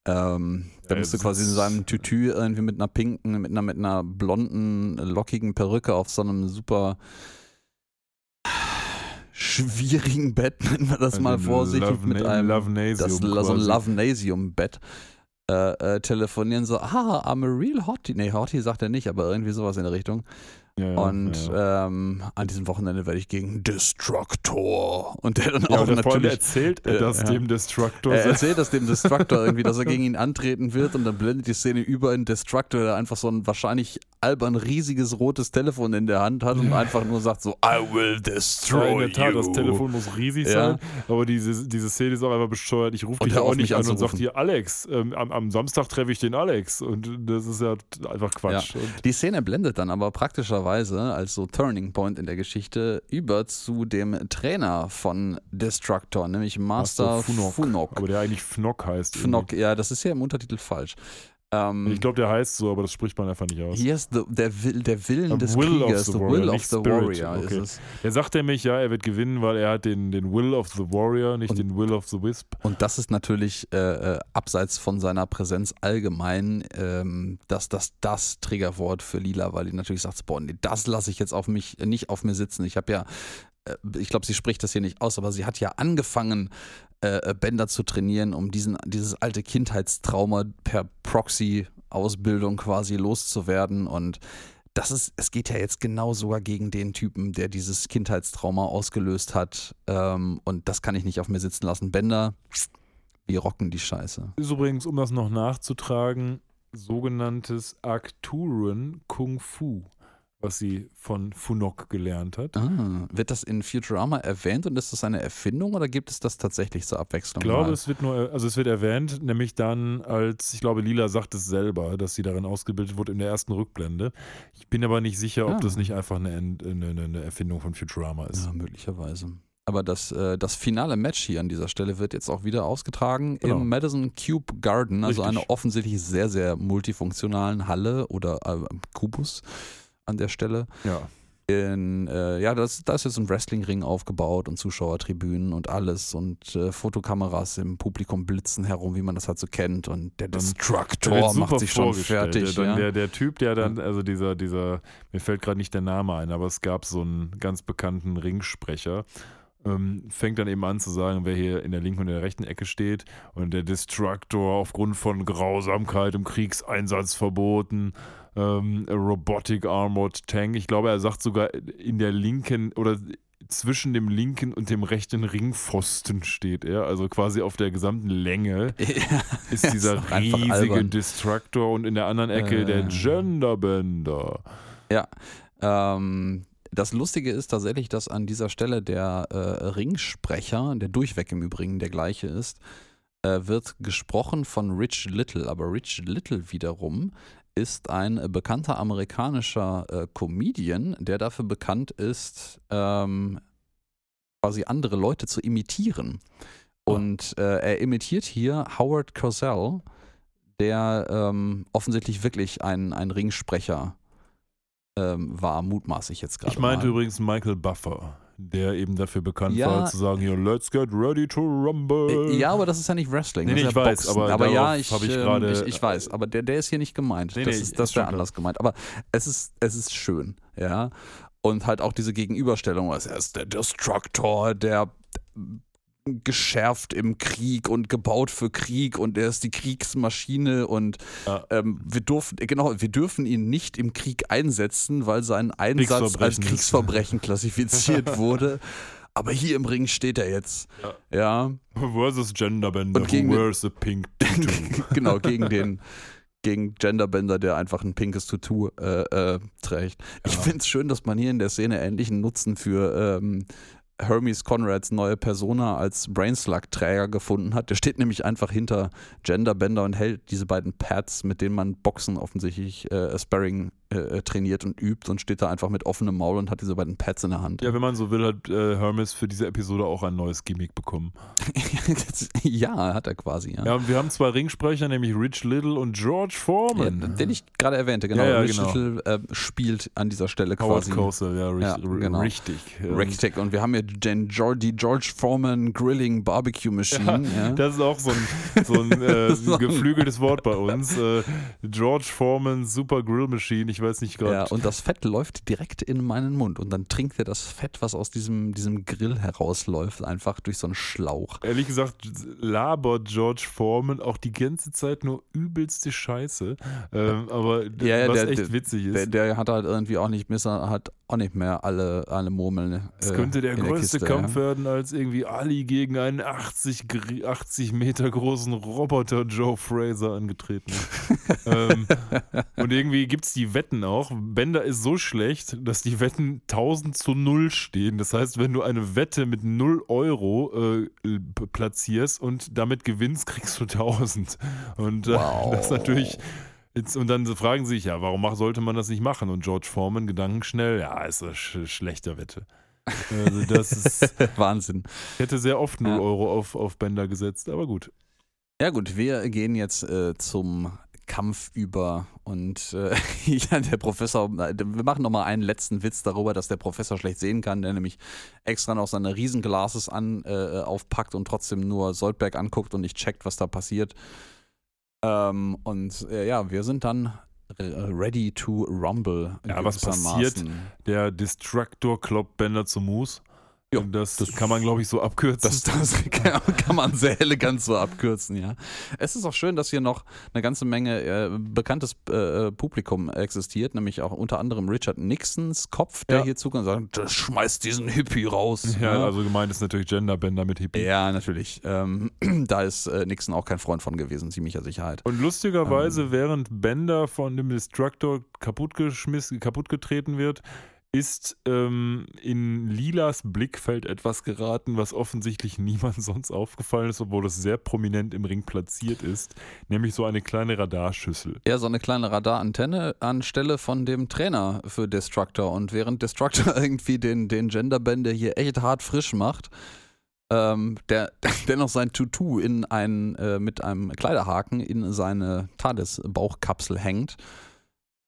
Ähm, da Ja, musste es quasi in seinem Tütü irgendwie mit einer pinken, mit einer, mit einer blonden, lockigen Perücke auf so einem super schwierigen Bett, nennen wir das mal Also vorsichtig, Love- mit einem das, so ein. Lovenasium-Bett äh, äh, telefonieren, so, ah, I'm a real hottie. Nee, hottie sagt er nicht, aber irgendwie sowas in der Richtung. Ja, Und ja. Ähm, an diesem Wochenende werde ich gegen Destructor. Und der dann Ja, auch allem natürlich. erzählt er Äh, das ja. dem Destructor. Er erzählt das dem Destructor irgendwie, dass er gegen ihn antreten wird und dann blendet die Szene über in Destructor, der einfach so ein wahrscheinlich albern riesiges rotes Telefon in der Hand hat und einfach nur sagt so, I will destroy Ja, in der Tat, you. das Telefon muss riesig sein, aber diese, diese Szene ist auch einfach bescheuert. Ich rufe dich auch nicht an und sag anzurufen. dir, Alex, ähm, am, am Samstag treffe ich den Alex und das ist ja einfach Quatsch. Die Szene blendet dann aber praktischerweise als so Turning Point in der Geschichte über zu dem Trainer von Destructor, nämlich Master, Master Funok. Funok. aber der eigentlich Fnock heißt. Fnock, ja, das ist ja im Untertitel falsch. Ähm. Ich glaube, der heißt so, aber das spricht man einfach nicht aus. Hier ist the, der, Will, der Willen A des will Kriegers, the Will of the. Warrior Okay. ist es. Er sagt nämlich, ja, er wird gewinnen, weil er hat den, den Will of the Warrior, nicht Und- den Will of the Wisp. Und das ist natürlich äh, äh, abseits von seiner Präsenz allgemein, ähm, dass das das Triggerwort für Lila, weil die natürlich sagt, boah, nee, das lasse ich jetzt auf mich nicht auf mir sitzen. Ich habe ja, ich glaube, sie spricht das hier nicht aus, aber sie hat ja angefangen, äh, äh, Bänder zu trainieren, um diesen, dieses alte Kindheitstrauma per Proxy-Ausbildung quasi loszuwerden und das ist, es geht ja jetzt genau sogar gegen den Typen, der dieses Kindheitstrauma ausgelöst hat. Ähm, und das kann ich nicht auf mir sitzen lassen. Bänder, wir rocken die Scheiße. Ist übrigens, um das noch nachzutragen, sogenanntes Arcturan Kung Fu, was sie von Funok gelernt hat. Ah, wird das in Futurama erwähnt und ist das eine Erfindung oder gibt es das tatsächlich zur Abwechslung? Ich glaube, mal? es wird nur, also es wird erwähnt, nämlich dann, als, ich glaube, Lila sagt es selber, dass sie darin ausgebildet wurde in der ersten Rückblende. Ich bin aber nicht sicher, ob Ah. das nicht einfach eine, eine, eine Erfindung von Futurama ist. ja, möglicherweise. Aber das, äh, das finale Match hier an dieser Stelle wird jetzt auch wieder ausgetragen Genau. im Madison Cube Garden, also Richtig. einer offensichtlich sehr, sehr multifunktionalen Halle oder äh, Kubus an der Stelle. Ja. In, äh, ja, das, da ist jetzt ein Wrestlingring aufgebaut und Zuschauertribünen und alles und äh, Fotokameras im Publikum blitzen herum, wie man das halt so kennt. Und der Destructor macht sich schon fertig. Der, ja. der, der Typ, der dann, also dieser, dieser, mir fällt gerade nicht der Name ein, aber es gab so einen ganz bekannten Ringsprecher. Ähm, fängt dann eben an zu sagen, wer hier in der linken und in der rechten Ecke steht. Und der Destructor aufgrund von Grausamkeit im Kriegseinsatz verboten. Ähm, Robotic Armored Tank. Ich glaube, er sagt sogar in der linken oder zwischen dem linken und dem rechten Ringpfosten steht er, also quasi auf der gesamten Länge ist dieser einfach riesige. Destructor und in der anderen Ecke der Äh. Genderbender. Ja. Ähm, das Lustige ist tatsächlich, dass an dieser Stelle der äh, Ringsprecher, der durchweg im Übrigen der gleiche ist, äh, wird gesprochen von Rich Little. Aber Rich Little wiederum ist ein bekannter amerikanischer äh, Comedian, der dafür bekannt ist, ähm, quasi andere Leute zu imitieren. Und äh, er imitiert hier Howard Cosell, der ähm, offensichtlich wirklich ein, ein Ringsprecher ähm, war, mutmaßlich jetzt gerade. Ich meinte mal. übrigens Michael Buffer, der eben dafür bekannt Ja. war, zu sagen, hier, let's get ready to rumble. Äh, Ja, aber das ist ja nicht Wrestling. Nee, das nee, ist ich ja weiß, Boxen. aber aber ja, ich, ich ähm, gerade- ich, ich weiß, aber der, der ist hier nicht gemeint. Nee, das nee, ist, das wäre anders gemeint. Aber es ist, es ist schön, ja. Und halt auch diese Gegenüberstellung, was er ist der Destructor, der geschärft im Krieg und gebaut für Krieg und er ist die Kriegsmaschine und Ja. ähm, wir dürfen genau wir dürfen ihn nicht im Krieg einsetzen, weil sein Einsatz als Kriegsverbrechen klassifiziert wurde. Aber hier im Ring steht er jetzt. ja Versus Genderbender, Und gegen who den- wears a pink tutu. genau, gegen den gegen Genderbender, der einfach ein pinkes Tattoo äh, äh, trägt. Ich Ja. finde es schön, dass man hier in der Szene ähnlichen Nutzen für ähm, Hermes Conrads neue Persona als Brainslug-Träger gefunden hat. Der steht nämlich einfach hinter Genderbender und hält diese beiden Pads, mit denen man Boxen offensichtlich äh, Sparring äh, trainiert und übt und steht da einfach mit offenem Maul und hat diese beiden Pads in der Hand. ja, wenn man so will, hat äh, Hermes für diese Episode auch ein neues Gimmick bekommen. ja, hat er quasi, ja. Ja, und wir haben zwei Ringsprecher, nämlich Rich Little und George Ja, Foreman. den ich gerade erwähnte, genau. Ja, ja, Rich genau. Little äh, spielt an dieser Stelle Howard quasi ja, ri Ja, genau. richtig. Ähm, Rectech und wir haben hier den George, die George Foreman Grilling Barbecue Machine. Ja, Das ist auch so ein, so ein äh, So ein- geflügeltes Wort bei uns. Äh, George Foreman Super Grill Machine, ich weiß nicht Ja, gerade. und das Fett läuft direkt in meinen Mund und dann trinkt er das Fett, was aus diesem, diesem Grill herausläuft, einfach durch so einen Schlauch. Ehrlich gesagt, labert George Foreman auch die ganze Zeit nur übelste Scheiße. Ähm, aber Ja, ja, was der- echt witzig ist. Der, der hat halt irgendwie auch nicht mehr, hat auch nicht mehr alle, alle Murmeln. Es äh, könnte der größte Kiste, Kampf ja. werden, als irgendwie Ali gegen einen 80, gr- 80 Meter großen Roboter Joe Fraser angetreten ist. ähm, und irgendwie gibt es die Wetten auch. Bender ist so schlecht, dass die Wetten 1000 zu 0 stehen. Das heißt, wenn du eine Wette mit 0 Euro äh, platzierst und damit gewinnst, kriegst du 1000. Und äh, Wow. das ist natürlich. Und dann fragen sie sich, ja, warum sollte man das nicht machen? Und George Foreman, gedankenschnell, ja, ist eine sch schlechte Wette. Also das ist, Wahnsinn. ich hätte sehr oft 0 Ja. Euro auf, auf Bender gesetzt, aber gut. Ja gut, wir gehen jetzt äh, zum Kampf über und äh, ja, der Professor, äh, wir machen nochmal einen letzten Witz darüber, dass der Professor schlecht sehen kann, der nämlich extra noch seine Riesenglases an, äh, aufpackt und trotzdem nur Soldberg anguckt und nicht checkt, was da passiert. Ähm, und äh, ja, wir sind dann ready to rumble. Ja, was gewissermaßen. Der Destructor kloppt Bender zu Moose. Ja, das, das- kann man, glaube ich, so abkürzen. Das, das kann, kann man sehr elegant so abkürzen, ja. Es ist auch schön, dass hier noch eine ganze Menge äh, bekanntes äh, Publikum existiert, nämlich auch unter anderem Richard Nixons Kopf, der Ja. hier zukommt und sagt, das schmeißt diesen Hippie raus. ja, ne? also gemeint ist natürlich Genderbender mit Hippie. ja, natürlich. Ähm, da ist äh, Nixon auch kein Freund von gewesen, ziemlicher Sicherheit. Und lustigerweise, Ähm. während Bender von dem Destructor kaputtgeschmissen, kaputtgetreten wird, ist ähm, in Lilas Blickfeld etwas geraten, was offensichtlich niemand sonst aufgefallen ist, obwohl es sehr prominent im Ring platziert ist, nämlich so eine kleine Radarschüssel. Ja, so eine kleine Radarantenne anstelle von dem Trainer für Destructor. Und während Destructor irgendwie den, den Genderbänder hier echt hart frisch macht, ähm, der dennoch sein Tutu in ein, äh, mit einem Kleiderhaken in seine TARDIS-Bauchkapsel hängt,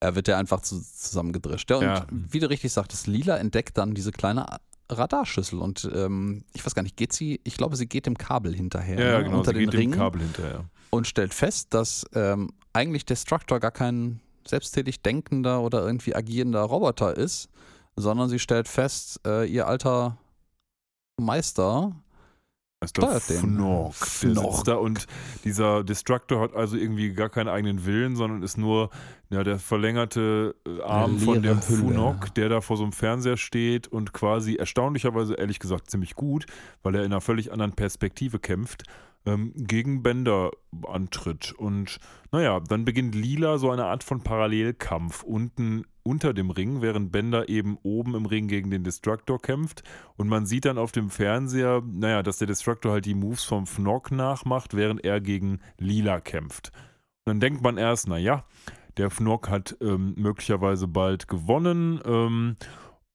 er wird der einfach zu, zusammengedrischt. Ja, und Ja. wie du richtig sagtest, Lila entdeckt dann diese kleine Radarschüssel und ähm, ich weiß gar nicht, geht sie, ich glaube, sie geht dem Kabel hinterher Ja, ja ne, genau, unter sie den geht dem Ringen Kabel hinterher. und stellt fest, dass ähm, eigentlich Destructor gar kein selbsttätig denkender oder irgendwie agierender Roboter ist, sondern sie stellt fest, äh, ihr alter Meister ist der Steuert den. Fnork. Der Fnork. sitzt da und dieser Destructor hat also irgendwie gar keinen eigenen Willen, sondern ist nur ja, der verlängerte äh, Arm von dem. Funok, der da vor so einem Fernseher steht und quasi erstaunlicherweise, ehrlich gesagt, ziemlich gut, weil er in einer völlig anderen Perspektive kämpft, ähm, gegen Bender antritt. Und naja, dann beginnt Lila so eine Art von Parallelkampf unten unter dem Ring, während Bender eben oben im Ring gegen den Destructor kämpft. Und man sieht dann auf dem Fernseher, naja, dass der Destructor halt die Moves vom Fnock nachmacht, während er gegen Lila kämpft. Und dann denkt man erst, naja, der Fnock hat ähm, möglicherweise bald gewonnen. Ähm,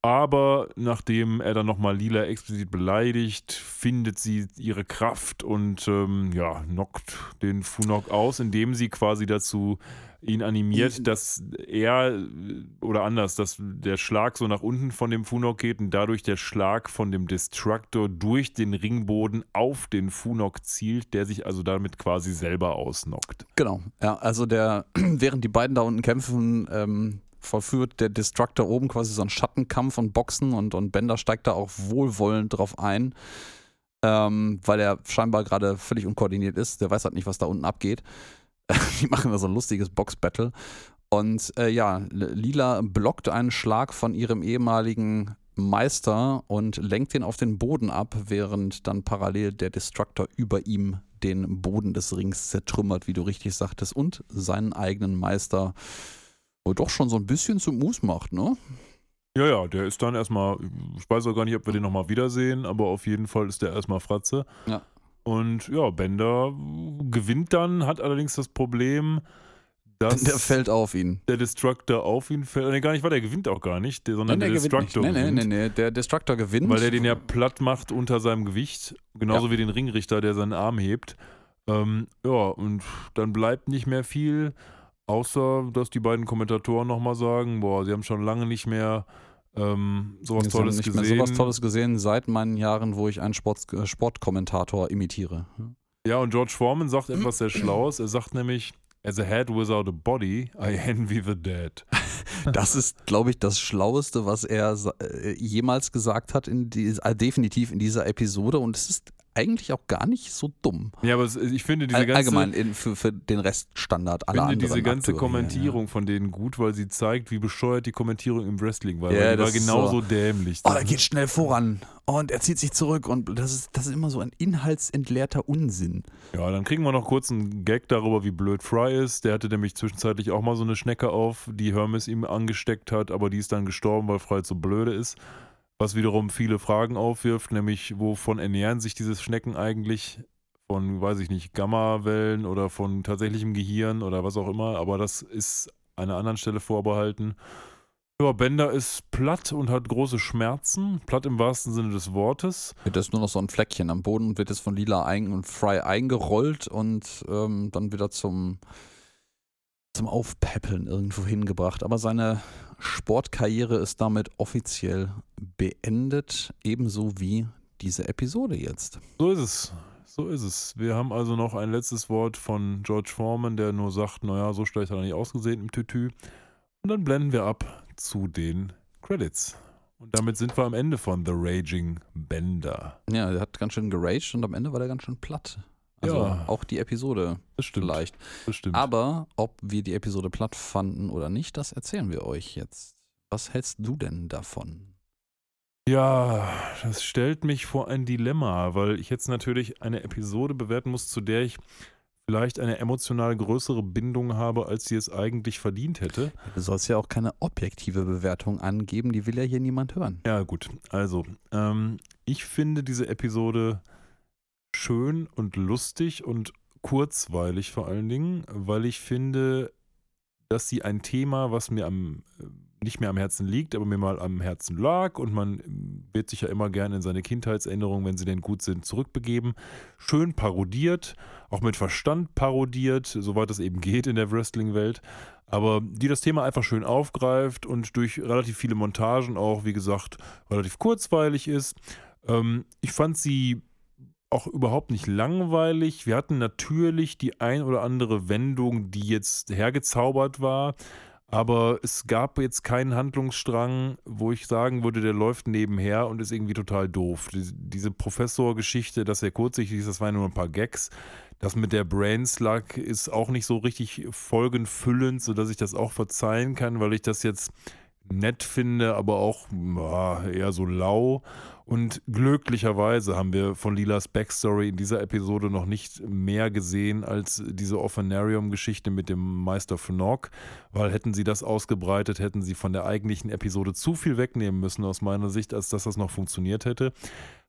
aber nachdem er dann nochmal Lila explizit beleidigt, findet sie ihre Kraft und ähm, ja, knockt den Funok aus, indem sie quasi dazu ihn animiert, dass er äh, oder anders, dass der Schlag so nach unten von dem Funok geht und dadurch der Schlag von dem Destructor durch den Ringboden auf den Funok zielt, der sich also damit quasi selber ausnockt. Genau. Ja, also der, während die beiden da unten kämpfen, ähm, vollführt der Destructor oben quasi so einen Schattenkampf und Boxen und, und Bender steigt da auch wohlwollend drauf ein, ähm, weil er scheinbar gerade völlig unkoordiniert ist. Der weiß halt nicht, was da unten abgeht. die machen da so ein lustiges Box-Battle. Und äh, ja, Lila blockt einen Schlag von ihrem ehemaligen Meister und lenkt ihn auf den Boden ab, während dann parallel der Destructor über ihm den Boden des Rings zertrümmert, wie du richtig sagtest, und seinen eigenen Meister wohl doch schon so ein bisschen zum Mus macht, ne? Ja, ja, der ist dann erstmal, ich weiß auch gar nicht, ob wir den nochmal wiedersehen, aber auf jeden Fall ist der erstmal Fratze. Ja. Und ja, Bender gewinnt dann, hat allerdings das Problem, dass Der fällt auf ihn. der Destructor auf ihn fällt. Nee, gar nicht, weil der gewinnt auch gar nicht, der, sondern Nein, der, der gewinnt nicht. Destructor Nee, nee, gewinnt. nee, nee, der Destructor gewinnt. Weil der den ja platt macht unter seinem Gewicht. Genauso wie den Ringrichter, der seinen Arm hebt. Ähm, ja, und dann bleibt nicht mehr viel, außer dass die beiden Kommentatoren nochmal sagen, boah, sie haben schon lange nicht mehr ähm, sowas haben Tolles nicht gesehen. mehr sowas Tolles gesehen seit meinen Jahren, wo ich einen Sport, äh, Sportkommentator imitiere. Ja, und George Foreman sagt etwas sehr Schlaues. Er sagt nämlich, as a head without a body, I envy the dead. Das ist, glaube ich, das Schlaueste, was er äh, jemals gesagt hat, in dies- äh, definitiv in dieser Episode. Und es ist eigentlich auch gar nicht so dumm. Ja, aber ich finde diese All, ganze, allgemein in, für, für den Reststandard aller finde anderen diese ganze Akteure, Kommentierung von denen gut, weil sie zeigt, wie bescheuert die Kommentierung im Wrestling war. Ja, die war genauso so- dämlich. Ja. Oh, er geht schnell voran und er zieht sich zurück und das ist, das ist immer so ein inhaltsentleerter Unsinn. Ja, dann kriegen wir noch kurz einen Gag darüber, wie blöd Fry ist. Der hatte nämlich zwischenzeitlich auch mal so eine Schnecke auf, die Hermes ihm angesteckt hat, aber die ist dann gestorben, weil Fry so blöde ist. Was wiederum viele Fragen aufwirft, nämlich wovon ernähren sich diese Schnecken eigentlich? Von, weiß ich nicht, Gammawellen oder von tatsächlichem Gehirn oder was auch immer, aber das ist einer anderen Stelle vorbehalten. Ja, Bender ist platt und hat große Schmerzen, platt im wahrsten Sinne des Wortes. Wird das nur noch so ein Fleckchen am Boden und wird jetzt von Lila ein und Fry eingerollt und ähm, dann wieder zum, zum Aufpäppeln irgendwo hingebracht. Aber seine Sportkarriere ist damit offiziell beendet, ebenso wie diese Episode jetzt. So ist es. So ist es. Wir haben also noch ein letztes Wort von George Foreman, der nur sagt, naja, so schlecht hat er nicht ausgesehen im Tütü. Und dann blenden wir ab zu den Credits. Und damit sind wir am Ende von The Raging Bender. Ja, er hat ganz schön geraged und am Ende war der ganz schön platt. Also Ja. auch die Episode Das stimmt. vielleicht. Das stimmt. Aber ob wir die Episode platt fanden oder nicht, das erzählen wir euch jetzt. Was hältst du denn davon? Ja, das stellt mich vor ein Dilemma, weil ich jetzt natürlich eine Episode bewerten muss, zu der ich vielleicht eine emotional größere Bindung habe, als sie es eigentlich verdient hätte. Du sollst ja auch keine objektive Bewertung angeben, die will ja hier niemand hören. Ja, gut. Also, ähm, ich finde diese Episode schön und lustig und kurzweilig vor allen Dingen, weil ich finde, dass sie ein Thema, was mir am äh, nicht mehr am Herzen liegt, aber mir mal am Herzen lag und man äh, wird sich ja immer gerne in seine Kindheitserinnerungen, wenn sie denn gut sind, zurückbegeben, schön parodiert, auch mit Verstand parodiert, soweit es eben geht in der Wrestling-Welt, aber die das Thema einfach schön aufgreift und durch relativ viele Montagen auch, wie gesagt, relativ kurzweilig ist. Ähm, ich fand sie auch überhaupt nicht langweilig. Wir hatten natürlich die ein oder andere Wendung, die jetzt hergezaubert war. Aber es gab jetzt keinen Handlungsstrang, wo ich sagen würde, der läuft nebenher und ist irgendwie total doof. Diese Professorgeschichte, dass er kurzsichtig ist, das waren nur ein paar Gags. Das mit der Brain Slug ist auch nicht so richtig folgenfüllend, sodass ich das auch verzeihen kann, weil ich das jetzt nett finde, aber auch eher so lau. Und glücklicherweise haben wir von Lilas Backstory in dieser Episode noch nicht mehr gesehen als diese Orphanarium-Geschichte mit dem Meister Fnock, weil hätten sie das ausgebreitet, hätten sie von der eigentlichen Episode zu viel wegnehmen müssen aus meiner Sicht, als dass das noch funktioniert hätte.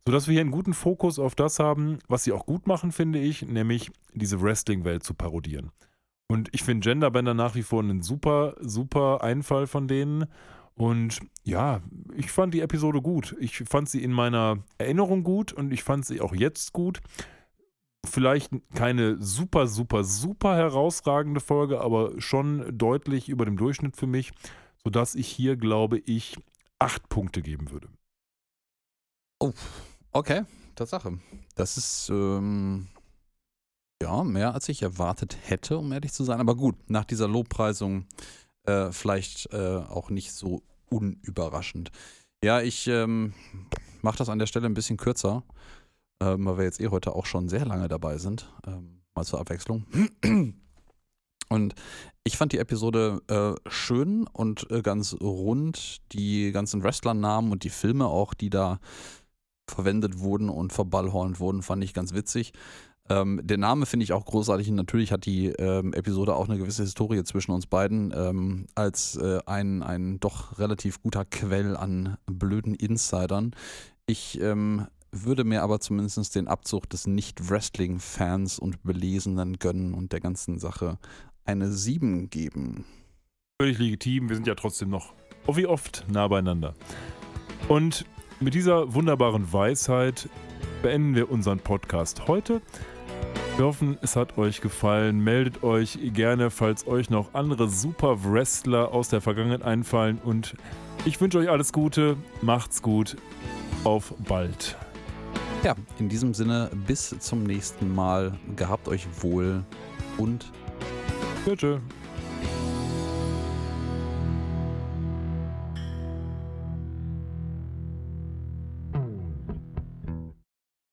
Sodass wir hier einen guten Fokus auf das haben, was sie auch gut machen, finde ich, nämlich diese Wrestling-Welt zu parodieren. Und ich finde Genderbänder nach wie vor einen super, super Einfall von denen. Und ja, ich fand die Episode gut. Ich fand sie in meiner Erinnerung gut und ich fand sie auch jetzt gut. Vielleicht keine super, super, super herausragende Folge, aber schon deutlich über dem Durchschnitt für mich, sodass ich hier, glaube ich, acht Punkte geben würde. Oh, okay, Tatsache. Das ist ähm, ja, mehr als ich erwartet hätte, um ehrlich zu sein. Aber gut, nach dieser Lobpreisung äh, vielleicht äh, auch nicht so unüberraschend. Ja, ich ähm, mache das an der Stelle ein bisschen kürzer, ähm, weil wir jetzt eh heute auch schon sehr lange dabei sind. Ähm, mal zur Abwechslung. Und ich fand die Episode äh, schön und äh, ganz rund. Die ganzen Wrestlernamen und die Filme auch, die da verwendet wurden und verballhornt wurden, fand ich ganz witzig. Ähm, der Name finde ich auch großartig und natürlich hat die ähm, Episode auch eine gewisse Historie zwischen uns beiden ähm, als äh, ein, ein doch relativ guter Quell an blöden Insidern. Ich ähm, würde mir aber zumindest den Abzug des Nicht-Wrestling-Fans und Belesenen gönnen und der ganzen Sache eine 7 geben. Völlig legitim, wir sind ja trotzdem noch oh, wie oft nah beieinander. Und mit dieser wunderbaren Weisheit beenden wir unseren Podcast heute. Wir hoffen, es hat euch gefallen. Meldet euch gerne, falls euch noch andere super Wrestler aus der Vergangenheit einfallen. Und ich wünsche euch alles Gute. Macht's gut. Auf bald. Ja, in diesem Sinne, bis zum nächsten Mal. Gehabt euch wohl und tschüss.